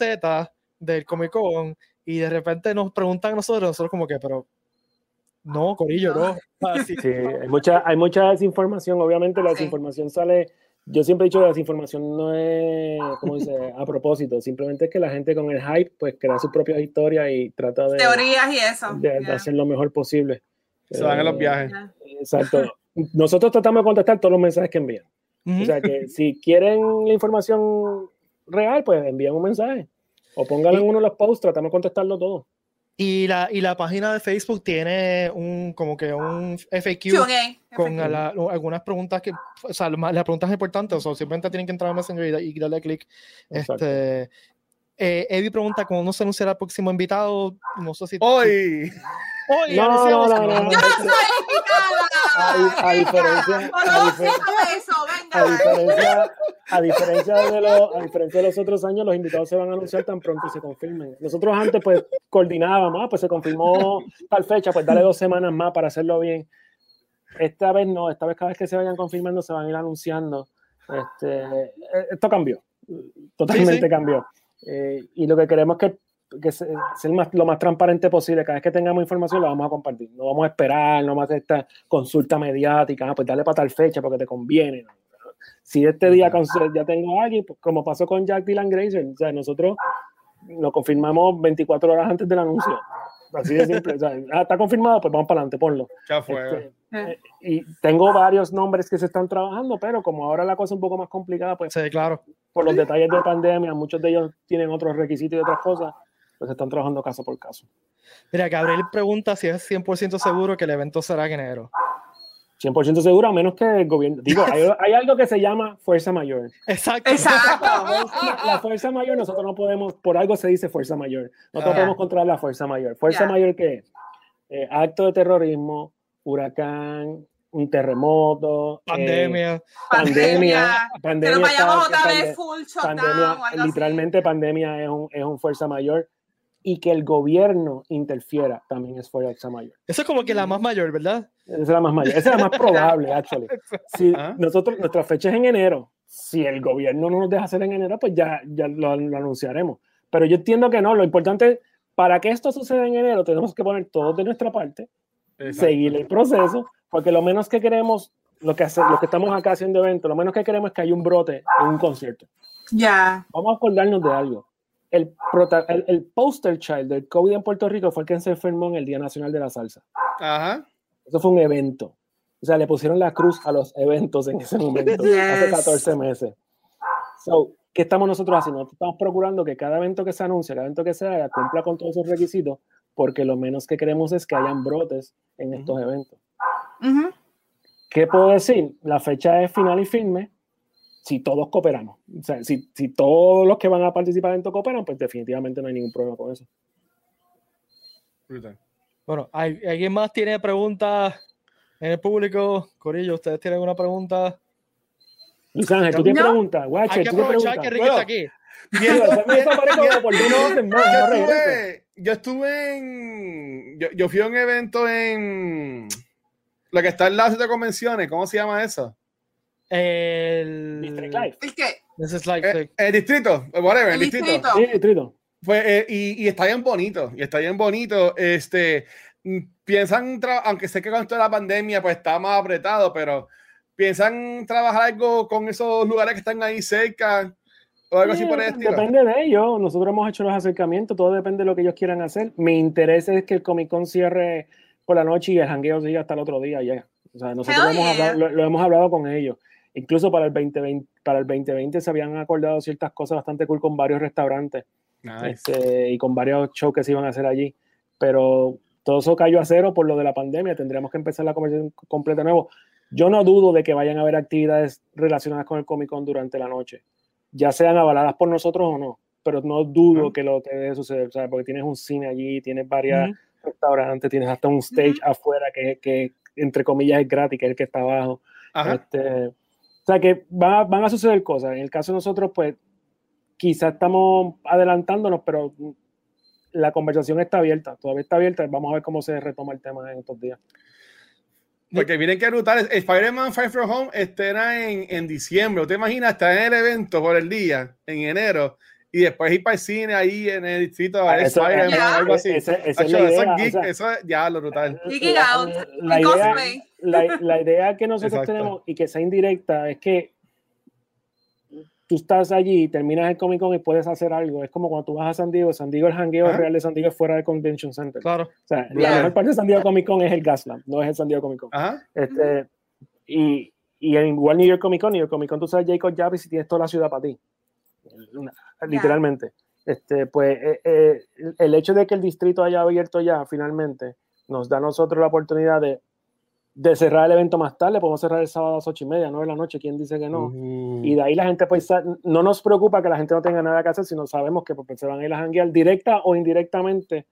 del Comic Con y de repente nos preguntan a nosotros, nosotros como que, pero no, Corillo, no. sí, hay mucha, hay mucha desinformación. Obviamente la desinformación sale yo siempre he dicho que la información no es, como dice, a propósito, simplemente es que la gente con el hype, pues crea sus propias historias y trata de... Teorías y eso. De, hacer lo mejor posible. Se van en los viajes. Exacto. Nosotros tratamos de contestar todos los mensajes que envían. O sea que si quieren la información real, pues envíen un mensaje. O pónganlo en uno de los posts, tratamos de contestarlo todo. Y la, y la página de Facebook tiene un como que un FAQ con algunas preguntas que, o sea, las preguntas importantes, o simplemente tienen que entrar a Messenger y, darle clic. Este, eh, Eddie pregunta cómo se anunciará el próximo invitado. No sé si. ¡Hoy! ¡Hoy! No, no, no, no, ¡Yo soy invitada! A, diferencia. A, diferencia, a diferencia, de los, a diferencia de los otros años, los invitados se van a anunciar tan pronto se confirmen. Nosotros antes, pues, coordinábamos, ah, pues se confirmó tal fecha, pues dale dos semanas más para hacerlo bien. Esta vez no, esta vez cada vez que se vayan confirmando se van a ir anunciando. Este, eh, esto cambió, totalmente cambió. Eh, y lo que queremos es que, que ser más, lo más transparente posible. Cada vez que tengamos información la vamos a compartir. No vamos a esperar, no vamos a hacer esta consulta mediática, ah, pues dale para tal fecha porque te conviene. Si este día ya tengo a alguien, pues, como pasó con Jack Dylan Grazer, o sea, nosotros lo confirmamos 24 horas antes del anuncio. Así de simple. O sea, ah, está confirmado, pues vamos para adelante, ponlo. Ya fue. Este, eh, y tengo varios nombres que se están trabajando, pero como ahora la cosa es un poco más complicada, pues sí, claro. por los detalles de pandemia, muchos de ellos tienen otros requisitos y otras cosas, pues están trabajando caso por caso. Mira, Gabriel pregunta si es 100% seguro que el evento será en enero. 100% seguro, a menos que el gobierno. Digo, hay, algo que se llama fuerza mayor. Exacto. Exacto. La fuerza mayor, nosotros no podemos, por algo se dice fuerza mayor. Nosotros podemos controlar la fuerza mayor. ¿Fuerza mayor qué es? Eh, acto de terrorismo, huracán, un terremoto, pandemia, pandemia, pandemia, vayamos otra vez full pandemia, literalmente pandemia es un, es un fuerza mayor y que el gobierno interfiera también es fuerza mayor. Eso es como que la más mayor, ¿verdad? Esa es la más mayor, esa es la más probable, actually. Si ¿Ah? nosotros, nuestra fecha es en enero, si el gobierno no nos deja hacer en enero, pues ya, ya lo, anunciaremos. Pero yo entiendo que no, lo importante, para que esto suceda en enero, tenemos que poner todo de nuestra parte, seguir el proceso, porque lo menos que queremos, lo que, hace, lo que estamos acá haciendo evento, lo menos que queremos es que haya un brote en un concierto. Ya. Vamos a acordarnos de algo. El, el, el, poster child del COVID en Puerto Rico fue el que se enfermó en el Día Nacional de la Salsa. Ajá. Eso fue un evento. O sea, le pusieron la cruz a los eventos en ese momento, hace 14 meses. So, ¿Qué estamos nosotros haciendo? Estamos procurando que cada evento que se anuncie, cada evento que se haga, cumpla con todos esos requisitos, porque lo menos que queremos es que hayan brotes en estos eventos. ¿Qué puedo decir? La fecha es final y firme si todos cooperamos. O sea, si, si todos los que van a participar en esto cooperan, pues definitivamente no hay ningún problema con eso. Bueno, ¿alguien más tiene preguntas en el público? Corillo, ¿ustedes tienen alguna pregunta? Luis Ángel, tú tienes preguntas. Guache, tú tienes que Ricky está aquí. yo, estuve, en. Yo, yo, fui a un evento en. Lo que está al lado de convenciones, ¿cómo se llama eso? El. ¿El qué? Eh, el distrito, whatever, el, distrito. Sí, distrito. Pues, eh, y, y, está bien bonito, y está bien bonito. Este, mm, piensan, aunque sé que con toda la pandemia pues está más apretado, pero piensan trabajar algo con esos lugares que están ahí cerca o algo así por el estilo. Depende de ellos. Nosotros hemos hecho los acercamientos, todo depende de lo que ellos quieran hacer. Mi interés es que el Comic Con cierre por la noche y el jangueo siga hasta el otro día ya. O sea, nosotros lo hemos, hablado, lo hemos hablado con ellos. Incluso para el 2020, para el 2020 se habían acordado ciertas cosas bastante cool con varios restaurantes este, y con varios shows que se iban a hacer allí. Pero todo eso cayó a cero por lo de la pandemia. Tendríamos que empezar la conversación completa de nuevo. Yo no dudo de que vayan a haber actividades relacionadas con el Comic Con durante la noche, ya sean avaladas por nosotros o no, pero no dudo que lo que debe suceder, porque tienes un cine allí, tienes varios restaurantes, tienes hasta un stage afuera que, que, entre comillas, es gratis, que es el que está abajo. Este, o sea que van a, suceder cosas. En el caso de nosotros, pues quizás estamos adelantándonos, pero la conversación está abierta, todavía está abierta. Vamos a ver cómo se retoma el tema en estos días. Porque miren qué brutal. Spider-Man Fire From Home estará en, en diciembre. ¿Usted imagina estar en el evento por el día, en enero, y después ir para el cine ahí en el distrito a eso, algo así. Ese, ese es idea, geek, o sea, eso ya lo brutal. La, idea, la, la idea que nosotros tenemos y que sea indirecta es que tú estás allí, terminas el Comic Con y puedes hacer algo. Es como cuando tú vas a San Diego, San Diego, el hangueo real de San Diego es fuera del Convention Center. Claro. O sea, la mejor parte de San Diego Comic Con es el Gaslamp, no es el San Diego Comic Con. Este, y, y igual New York Comic Con, New York Comic Con, tú sabes Jacob Jarvis y tienes toda la ciudad para ti. Literalmente. Este, pues eh, eh, el hecho de que el distrito haya abierto ya finalmente nos da a nosotros la oportunidad de de cerrar el evento más tarde, podemos cerrar el sábado a las ocho y media, nueve de la noche, ¿quién dice que no? Y de ahí la gente, pues, no nos preocupa que la gente no tenga nada que hacer, sino sabemos que pues, se van a ir a janguear directa o indirectamente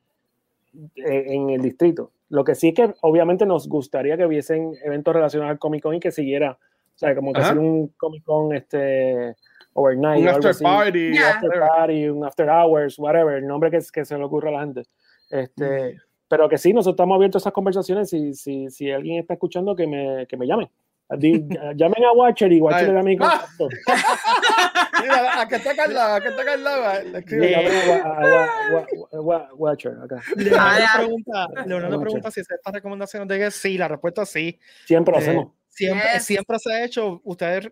eh, en el distrito. Lo que sí que obviamente nos gustaría que hubiesen eventos relacionados al Comic Con y que siguiera, o sea, como que hacer un Comic Con este, overnight. Un after party. Un after party, un after hours, whatever, el nombre que, que se le ocurra a la gente. Este, pero que sí, nosotros estamos abiertos a esas conversaciones. Si, si, si alguien está escuchando, que me, que me llamen. llamen a Watcher y Watcher le da mi contacto. Mira, a que está Carla, a que está Carla. Watcher, acá. Leonardo pregunta, Leonardo pregunta si se estas recomendaciones de que sí, la respuesta es sí. Siempre lo hacemos. Siempre, siempre se ha hecho, ustedes,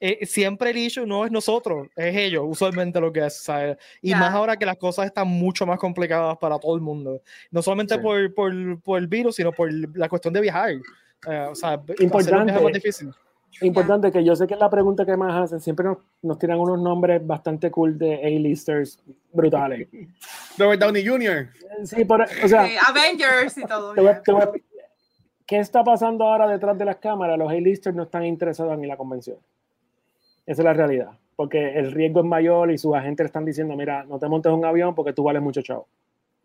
eh, siempre el issue no es nosotros, es ellos, usualmente lo que es, Y más ahora que las cosas están mucho más complicadas para todo el mundo, no solamente por, por, por, el virus, sino por la cuestión de viajar. Eh, o sea, importante, es más difícil. Importante que yo sé que es la pregunta que más hacen, siempre nos, nos tiran unos nombres bastante cool de A-listers brutales. Robert Downey Jr. Sí, por, o sea, Avengers y todo. ¿Qué está pasando ahora detrás de las cámaras? Los A-listers no están interesados en la convención. Esa es la realidad. Porque el riesgo es mayor y sus agentes están diciendo, mira, no te montes un avión porque tú vales mucho chavo.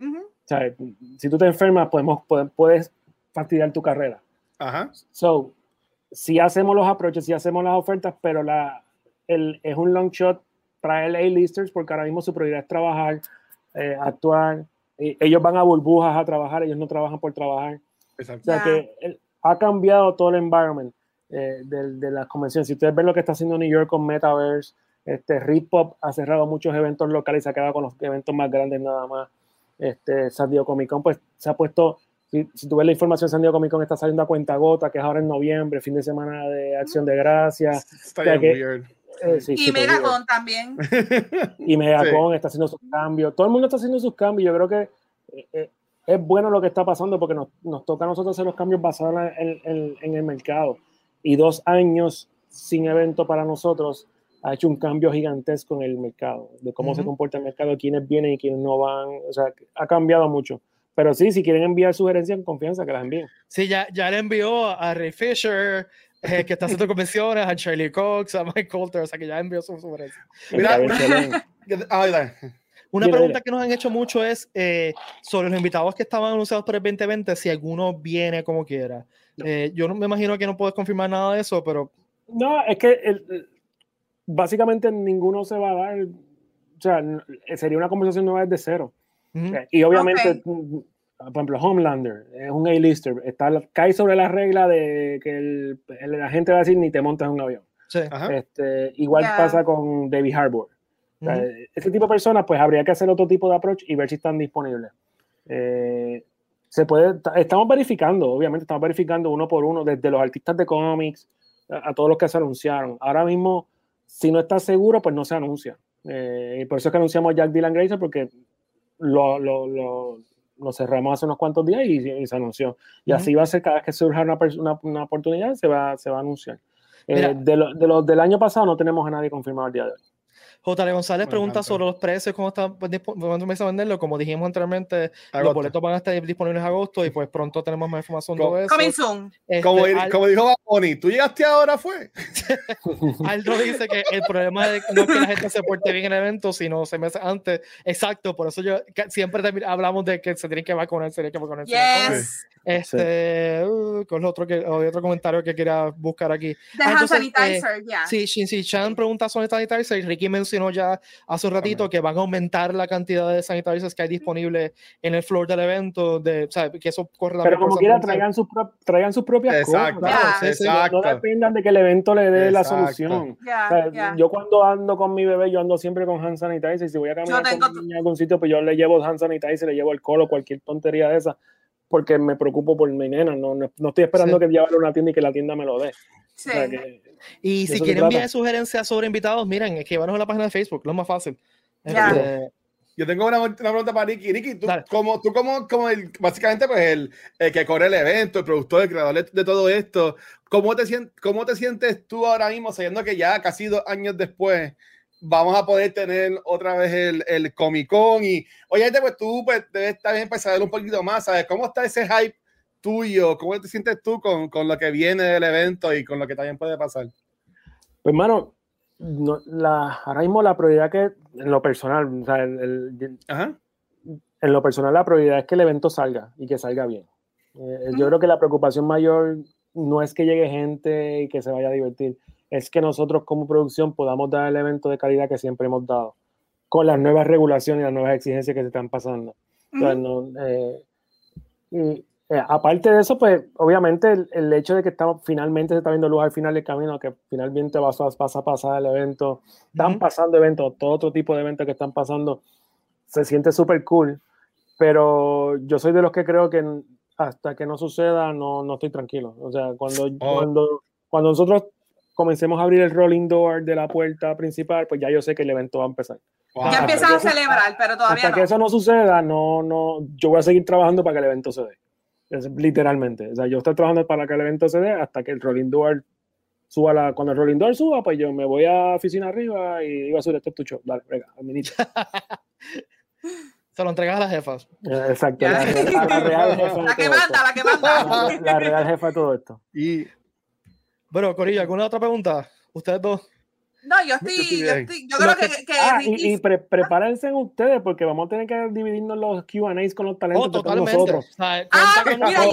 o sea, si tú te enfermas, podemos, puedes fastidiar tu carrera. Ajá. So, si hacemos los approaches, si hacemos las ofertas, pero la, el, es un long shot traer A-listers porque ahora mismo su prioridad es trabajar, eh, actuar. ellos van a burbujas a trabajar, ellos no trabajan por trabajar. Exacto. O sea que ha cambiado todo el environment eh, de, de, las convenciones. Si ustedes ven lo que está haciendo New York con Metaverse, este, Rip-Pop ha cerrado muchos eventos locales y se ha quedado con los eventos más grandes nada más. Este, San Diego Comic Con, pues se ha puesto, si, si tú ves la información, San Diego Comic Con está saliendo a cuenta gota, que es ahora en noviembre, fin de semana de Acción de Gracias. Está bien weird. Eh, sí, y Megacon también. y Megacon sí. está haciendo sus cambios. Todo el mundo está haciendo sus cambios. Yo creo que eh, eh es bueno lo que está pasando porque nos, nos toca a nosotros hacer los cambios basados en, en, en, el mercado. Y dos años sin evento para nosotros ha hecho un cambio gigantesco en el mercado, de cómo uh -huh. se comporta el mercado, quiénes vienen y quiénes no van. O sea, ha cambiado mucho. Pero sí, si quieren enviar sugerencias en confianza, que las envíen. Sí, ya, ya le envió a Ray Fisher, eh, que está haciendo convenciones, a Charlie Cox, a Mike Coulter, o sea que ya envió su sugerencia. Mira, Una mira, pregunta mira. que nos han hecho mucho es eh, sobre los invitados que estaban anunciados para el 2020, si alguno viene como quiera. No. Eh, yo no, me imagino que no puedes confirmar nada de eso, pero... No, es que el, básicamente ninguno se va a dar, o sea, sería una conversación nueva desde cero. Uh -huh. Y obviamente, okay. por ejemplo, Homelander es un A-lister, está, cae sobre la regla de que el, el, la gente va a decir ni te montas en un avión. Sí. Este, igual yeah. pasa con David Harbour. O sea, uh -huh. Ese tipo de personas, pues habría que hacer otro tipo de approach y ver si están disponibles. Eh, se puede, estamos verificando, obviamente, estamos verificando uno por uno, desde los artistas de cómics a, a todos los que se anunciaron. Ahora mismo, si no está seguro, pues no se anuncia. Eh, y por eso es que anunciamos a Jack Dylan Grazer, porque lo, lo, lo, lo, cerramos hace unos cuantos días y, y se anunció. Y uh -huh. así va a ser cada vez que surja una, una, una oportunidad, se va, se va a anunciar. Eh, de, lo, de los del año pasado no tenemos a nadie confirmado el día de hoy. J. González pregunta sobre los precios, cómo está cuando empieza a venderlo. Como dijimos anteriormente, agosto. los boletos van a estar disponibles en agosto y pues pronto tenemos más información sobre eso. Coming soon. Este, como, al... como, dijo Baboni, ¿tú llegaste ahora fue? Aldo dice que el problema es no es que la gente se porte bien en el evento, sino se meses antes. Exacto, por eso yo siempre hablamos de que se tienen que vacunar, se tienen que vacunar. Yes. Este, sí. uh, con otro, que, otro comentario que quería buscar aquí. De ah, entonces, sanitizer, eh, yeah. Sí, Shinsi Chan pregunta sobre sanitizer y Ricky mencionó ya hace un ratito que van a aumentar la cantidad de sanitizers que hay disponible en el floor del evento, de, o sea, que eso corre la Pero como quiera, traigan, sus traigan sus propias exacto, cosas. Yeah. Exacto. No dependan de que el evento le dé la solución. Yeah, o sea, yo cuando ando con mi bebé, yo ando siempre con hand sanitizer. Y si voy a caminar con mi niña a algún sitio, pues yo le llevo hand sanitizer, le llevo alcohol o cualquier tontería de esa porque me preocupo por mi nena, no, no, no estoy esperando sí. que llevarle a una tienda y que la tienda me lo dé. Sí. y si quieren enviar sugerencias sobre invitados, miren, escríbanos en la página de Facebook, lo más fácil. Este, yo tengo una, una, pregunta para Ricky. Ricky, tú, como, tú como, como el, básicamente pues el, el, que corre el evento, el productor, el creador de, todo esto, ¿cómo te, ¿cómo te sientes tú ahora mismo sabiendo que ya casi dos años después vamos a poder tener otra vez el, el Comic Con? Y oye, pues tú pues, debes también empezar a ver un poquito más, ¿sabes? ¿Cómo está ese hype tuyo? ¿Cómo te sientes tú con, con lo que viene del evento y con lo que también puede pasar? Pues, hermano, no, la, ahora mismo la prioridad que, en lo personal, o sea, el, en lo personal la prioridad es que el evento salga y que salga bien. Eh, yo creo que la preocupación mayor no es que llegue gente y que se vaya a divertir, es que nosotros como producción podamos dar el evento de calidad que siempre hemos dado, con las nuevas regulaciones y las nuevas exigencias que se están pasando. Eh, y, eh, aparte de eso, pues obviamente el, hecho de que estamos, finalmente se está viendo luz al final del camino, que finalmente vas a, a pasar el evento, están pasando eventos, todo otro tipo de eventos que están pasando, se siente súper cool, pero yo soy de los que creo que hasta que no suceda no, no estoy tranquilo. O sea, cuando, oh. cuando, cuando nosotros comencemos a abrir el rolling door de la puerta principal, pues ya yo sé que el evento va a empezar. Ya empiezan a celebrar, pero todavía hasta que eso no suceda, no, no, yo voy a seguir trabajando para que el evento se dé literalmente. O sea, yo estoy trabajando para que el evento se dé hasta que el rolling door suba la. Cuando el rolling door suba, pues yo me voy a oficina arriba y iba a subir este tu show. Dale, venga, administra. Se lo entregas a las jefas. Eh, exacto. La, real jefa. La que manda, la que manda. La, real jefa de todo esto. Y. Bueno, Corilla, ¿alguna otra pregunta? Ustedes dos. No, yo estoy, yo, estoy, yo creo que, que ah, y, y prepárense ustedes porque vamos a tener que dividirnos los Q&A con los talentos oh, totalmente. nosotros. O sea, ah, con mira,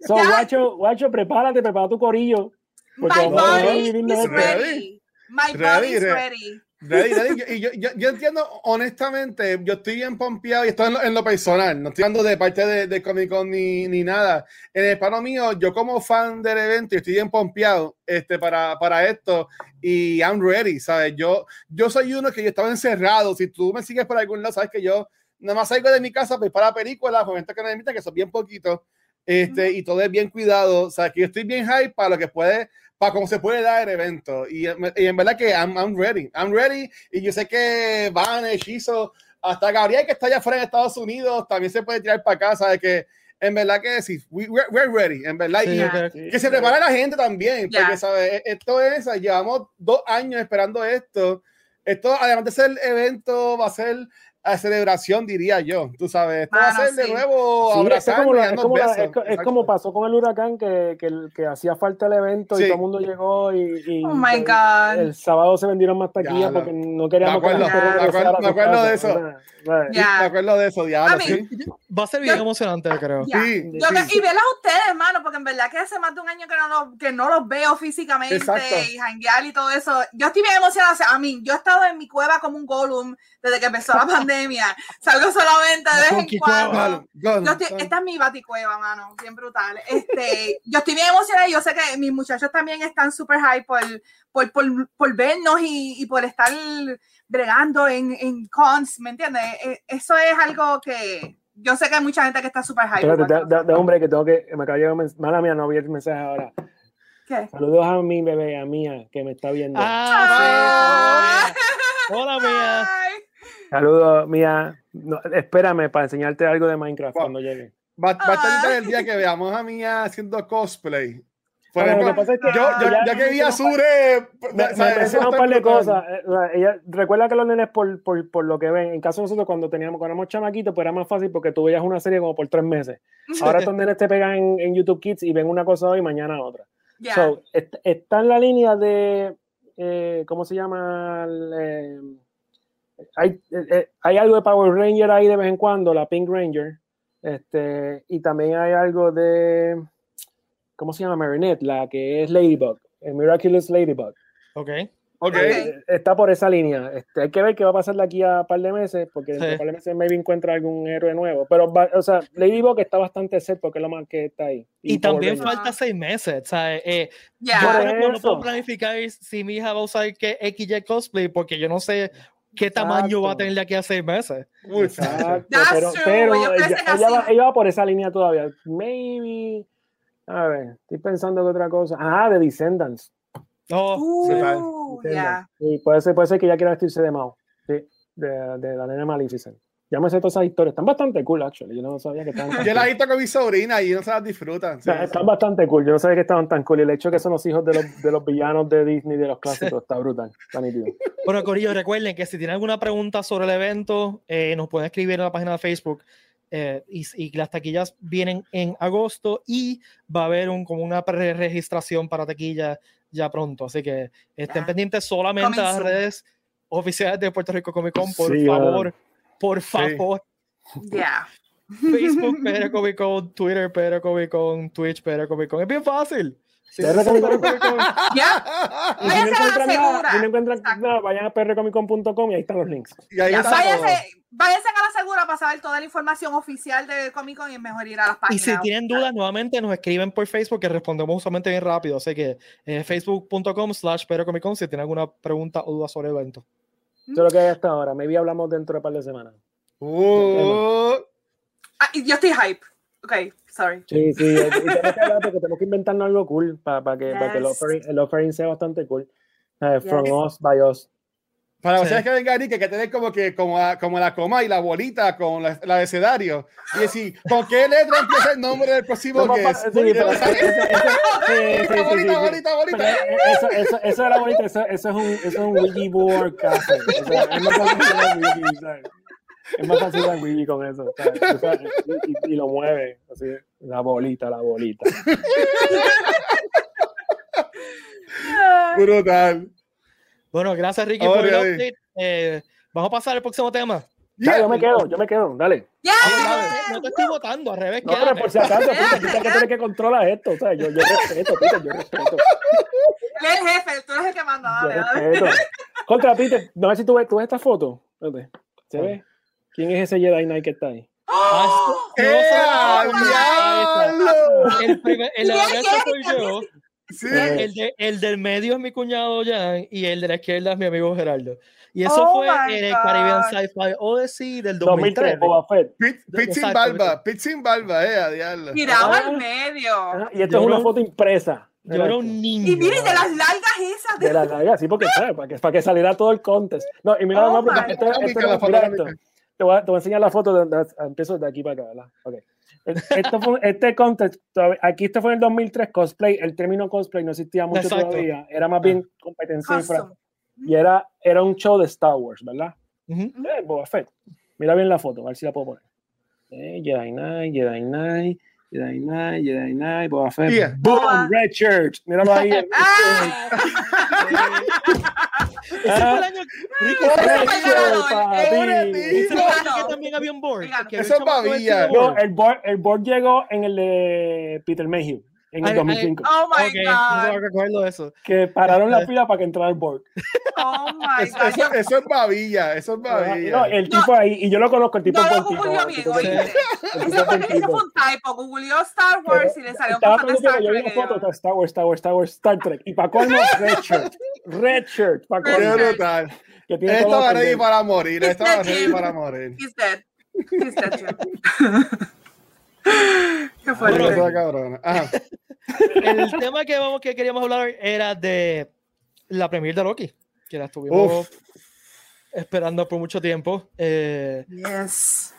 so, guacho, guacho, prepárate, prepara tu corillo. Porque My body is ready. My body is ready. Y yo, yo, yo, entiendo, honestamente, yo estoy bien pompeado y esto en lo, en lo personal, no estoy hablando de parte de, de Comic Con ni, ni, nada. En el paro mío, yo como fan del evento, estoy bien pompeado este, para, para esto y I'm ready, ¿sabes? Yo, yo soy uno que yo estaba encerrado. Si tú me sigues por algún lado, sabes que yo nada más salgo de mi casa pues, para películas, momentos que me invitan, que son bien poquitos, este, y todo es bien cuidado. O sea, que yo estoy bien hype para lo que puede para cómo se puede dar el evento. Y, y en verdad que I'm, I'm, ready. I'm ready. Y yo sé que Van, Hechizo, hasta Gabriel que está allá afuera en Estados Unidos, también se puede tirar para casa. De que en verdad que sí, we, we're, ready. En verdad. y que se prepare la gente también. Porque, ¿sabes? E, esto es, llevamos dos años esperando esto. Esto, además de ser el evento, va a ser a celebración, diría yo. Tú sabes, esto va a ser de nuevo sí, es, como, es, como es, como pasó con el huracán que, que, que hacía falta el evento y todo el mundo llegó y, y oh my God. el sábado se vendieron más taquillas porque no queríamos me acuerdo, me acuerdo, de eso. Me acuerdo de eso. Va a ser bien emocionante, creo. Sí, y verlas a ustedes, hermano, porque en verdad que hace más de un año que no los, que no los veo físicamente y janguear y todo eso. Yo estoy bien emocionada. a mí, yo he estado en mi cueva como un Gollum desde que empezó la pandemia. Salgo solamente de vez en cuando. esta es mi baticueva, mano, bien brutal. Este, yo estoy bien emocionada y yo sé que mis muchachos también están súper high por, por, por, por, vernos y, y, por estar bregando en, en cons, ¿me entiendes? E, eso es algo que yo sé que hay mucha gente que está súper high. de, hombre, que tengo que, me llegar mala mía, no vi el mensaje ahora. ¿Qué? Saludos a mi bebé, a Mía, que me está viendo. Ah, hola, Mía. Saludos, Mía. espérame para enseñarte algo de Minecraft cuando llegue. Va, va a estar el día que veamos a Mía haciendo cosplay. Por ejemplo, que es que yo, yo, ya, que vi a Sure. Me, me un par de cosas. Eh, ella, recuerda que los nenes, por, por, por, lo que ven, en caso de nosotros, cuando teníamos, cuando éramos chamaquitos, pues era más fácil porque tú veías una serie como por tres meses. Ahora estos nenes te pegan en, en, YouTube Kids y ven una cosa hoy y mañana otra. So, está en la línea de. Eh, ¿Cómo se llama? Eh, hay, eh, hay algo de Power Ranger ahí de vez en cuando, la Pink Ranger. Este, y también hay algo de. ¿Cómo se llama? Marinette, la que es Ladybug, el Miraculous Ladybug. Ok. Okay. Eh, está por esa línea. Este, hay que ver qué va a pasar de aquí a un par de meses, porque en un par de meses maybe encuentra algún héroe nuevo. Pero, o sea, Ladybug está bastante set porque es lo más que está ahí. Y, también falta seis meses. O sea, eh, Yo no puedo planificar si mi hija va a usar que XY cosplay, porque yo no sé qué tamaño va a tener de aquí a seis meses. Exacto. pero, pero ella, va, ella, va, por esa línea todavía. Maybe. A ver, estoy pensando que otra cosa. Ah, de Descendants. Oh, uh, sí, puede, ser, puede ser que ya quiera vestirse de Mao, sí, de, de la nena Maleficent. Ya me sé todas esas historias. Están bastante cool, actually. Yo no sabía que estaban. Yo las he visto con mi sobrina y no se las disfrutan. están bastante cool. Yo no sabía que estaban tan cool. Y el hecho de que son los hijos de los, de los villanos de Disney, de los clásicos, está brutal. Está nítido. Bueno, Corillo, recuerden que si tienen alguna pregunta sobre el evento, eh, nos pueden escribir en la página de Facebook. Eh, y, y, las taquillas vienen en agosto y va a haber un, como una pre-registración para taquillas ya pronto. Así que estén pendientes solamente a las redes oficiales de Puerto Rico Comic Con, por favor. Por favor. Ya. Facebook, PR Comic Con, Twitter, PR Comic Con, Twitch, PR Comic Con. Es bien fácil. Sí, ya. Y si no encuentran nada, si no encuentran nada, vayan a prcomiccon.com y ahí están los links. Y ahí está váyanse, a la segura para saber toda la información oficial de Comic Con y es mejor ir a las páginas. Y si tienen dudas, nuevamente nos escriben por Facebook que respondemos usualmente bien rápido. Así que eh, facebook.com slash Con si tienen alguna pregunta o duda sobre el evento. Eso es lo que hay hasta ahora. Maybe hablamos dentro de un par de semanas. Uh. Ah, yo estoy hype. Ok, sorry. Sí, sí. Y tenemos que hablar porque tenemos que inventarnos algo cool para, que, para que el, offering, el offering sea bastante cool. Uh, from us, by us. Para ustedes que vengan y que, que tener como que como, como la coma y la bolita con la, el abecedario. Y decir, ¿con qué letra empieza el nombre del próximo que es? Sí, bolita, bolita, bolita. Eso, eso, eso era bonito, eso, eso, es un, eso es un wiki board. O sea, es más fácil wiki, ¿sabes? Es más fácil el wiki con eso. ¿sabes? Y, y, lo mueve, así, la bolita, la bolita. Brutal. Bueno, gracias Ricky por el update. Eh, vamos a pasar al próximo tema. Ya, yo me quedo, yo me quedo, dale. Ya, no, te estoy votando, al revés. No, pero por si acaso, Peter, que tiene que controlar esto. O sea, yo, yo respeto, Peter, yo respeto. Él es el jefe, tú eres el que manda. Dale, dale. Contra Peter, no sé si tú ves, tú ves esta foto. ¿Se ve? ¿Quién es ese Jedi Knight que está ahí? ¡Oh! ¡Oh, el, primer, el, el soy yo. El, de, el, del medio es mi cuñado Jan y el de la izquierda es mi amigo Gerardo. Y eso oh fue en el Caribbean Sci-Fi Odyssey del 2003. 2003 Pit, sin barba, Pit sin barba, eh, a diablo. Miraba al medio. y esto es una foto impresa. Yo era un niño. Y miren, de las largas esas. De, las largas, sí, porque ¿sabes? Para, que, para que saliera todo el contest. No, y mira, oh no, porque esto, esto, esto, mira esto. Te voy, a, te voy a enseñar la foto, de, de, empiezo de aquí para acá, ¿verdad? Okay. Esto fue, este contest, aquí este fue en el 2003, cosplay, el término cosplay no existía mucho Exacto. todavía, era más bien competencia infra, y era, era un show de Star Wars, ¿verdad? Uh -huh. eh, Boba Fett. Mira bien la foto, a ver si la puedo poner. Eh, Jedi Knight, Jedi Knight, Jedi Knight, Jedi Knight, Boba Fett. Yeah. Boom, Red Shirt. Míralo ahí. Ese fue el año Rico que también había un board. Eso es babilla. No, el board, el board llegó en el de Peter Mayhew en el 2005. oh my okay. God. No recuerdo eso. Que pararon la fila para que entrara el board. Oh my eso, God. eso, eso, es babilla, eso es babilla. No, el tipo ahí, y yo lo conozco, el tipo no es lo googleó bien. Ese fue, ese fue un typo. Googleó Star Wars y le salió Estaba cosas de Star yo vi una foto de Star Wars, Star Wars, Star Wars, Star Trek. Y para colmo, Red Shirt. Red Shirt. Para Qué colmo. brutal. Que tiene Esto todo va ready para morir, He's esto va dead, ready para morir. He's dead. He's dead, Bueno. El tema que, vamos, que queríamos hablar era de la premier de Loki, que la estuvimos Uf. esperando por mucho tiempo. Eh, Yes.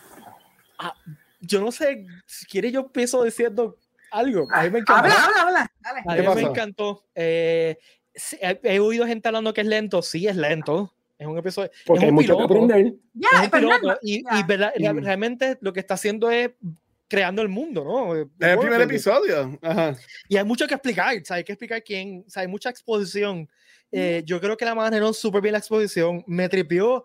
yo no sé, si quiere yo empiezo diciendo algo. A mí me encantó. Habla, habla, habla. Dale. A ¿Qué mí me pasó? encantó. Eh, sí, he, he oído gente hablando que es lento. Sí, es lento. Es un episodio. Porque es hay un mucho que piloto. aprender. Ya, es un piloto, y, ya. y verdad- Mm. realmente lo que está haciendo es creando el mundo, ¿no? Es el primer episodio. Ajá. Y hay mucho que explicar, o sea, hay que explicar quién, o sea, hay mucha exposición. Eh, yo creo que la manejaron súper bien la exposición. Me tripió.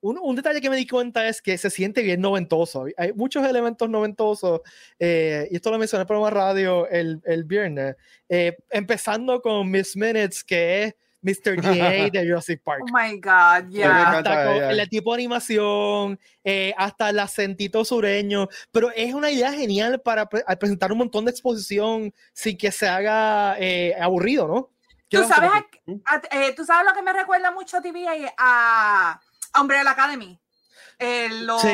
Un, un detalle que me di cuenta es que se siente bien noventoso. Hay muchos elementos noventosos, eh, y esto lo mencioné en el programa radio el, el viernes, eh, empezando con Miss Minutes, que es Mr. DA de Jurassic Park. Oh my God, encanta Hasta con el tipo de animación, eh, hasta el acentito sureño, pero es una idea genial para pre- presentar un montón de exposición sin que se haga eh, aburrido, ¿no? ¿Qué ¿Tú sabes, a- a- eh, ¿Tú sabes lo que me recuerda mucho a TVA a, a Umbrella Academy? Eh, lo, Sí.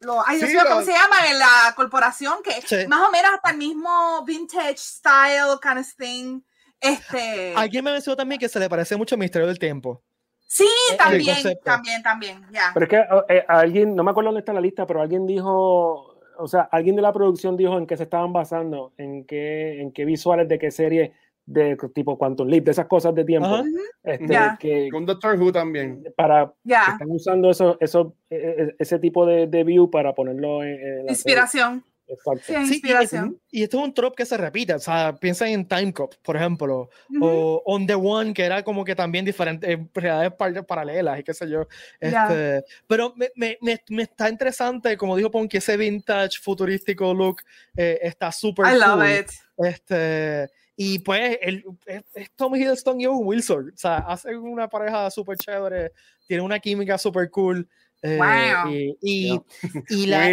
lo- ay, Dios Sí, mío, lo- ¿cómo se llama? En la corporación, que Sí. más o menos hasta el mismo vintage style kind of thing. Este... Alguien me mencionó también que se le parece mucho al Misterio del Tiempo. Sí, también, también, también, ya. Pero es que eh, alguien, no me acuerdo dónde está la lista, pero alguien dijo, o sea, alguien de la producción dijo en qué se estaban basando, en qué, en qué visuales de qué serie de tipo Quantum Leap, de esas cosas de tiempo. Este, que, Con Doctor Who también. Para, Están usando eso, eso, e, e, ese tipo de, de view para ponerlo en... Inspiración. Exacto. inspiración. y, esto es un trope que se repite. O sea, piensa en Time Cop, por ejemplo, o On the One, que era como que también diferente, realidades paralelas y qué sé yo. Este, Pero me, me, me, está interesante, como dijo Ponky, ese vintage futurístico look eh, está súper I love it. Este, y pues el, es, Tom Hiddleston y Owen Wilson. O sea, hacen una pareja súper chévere, tiene una química súper cool. Eh, y, y, la,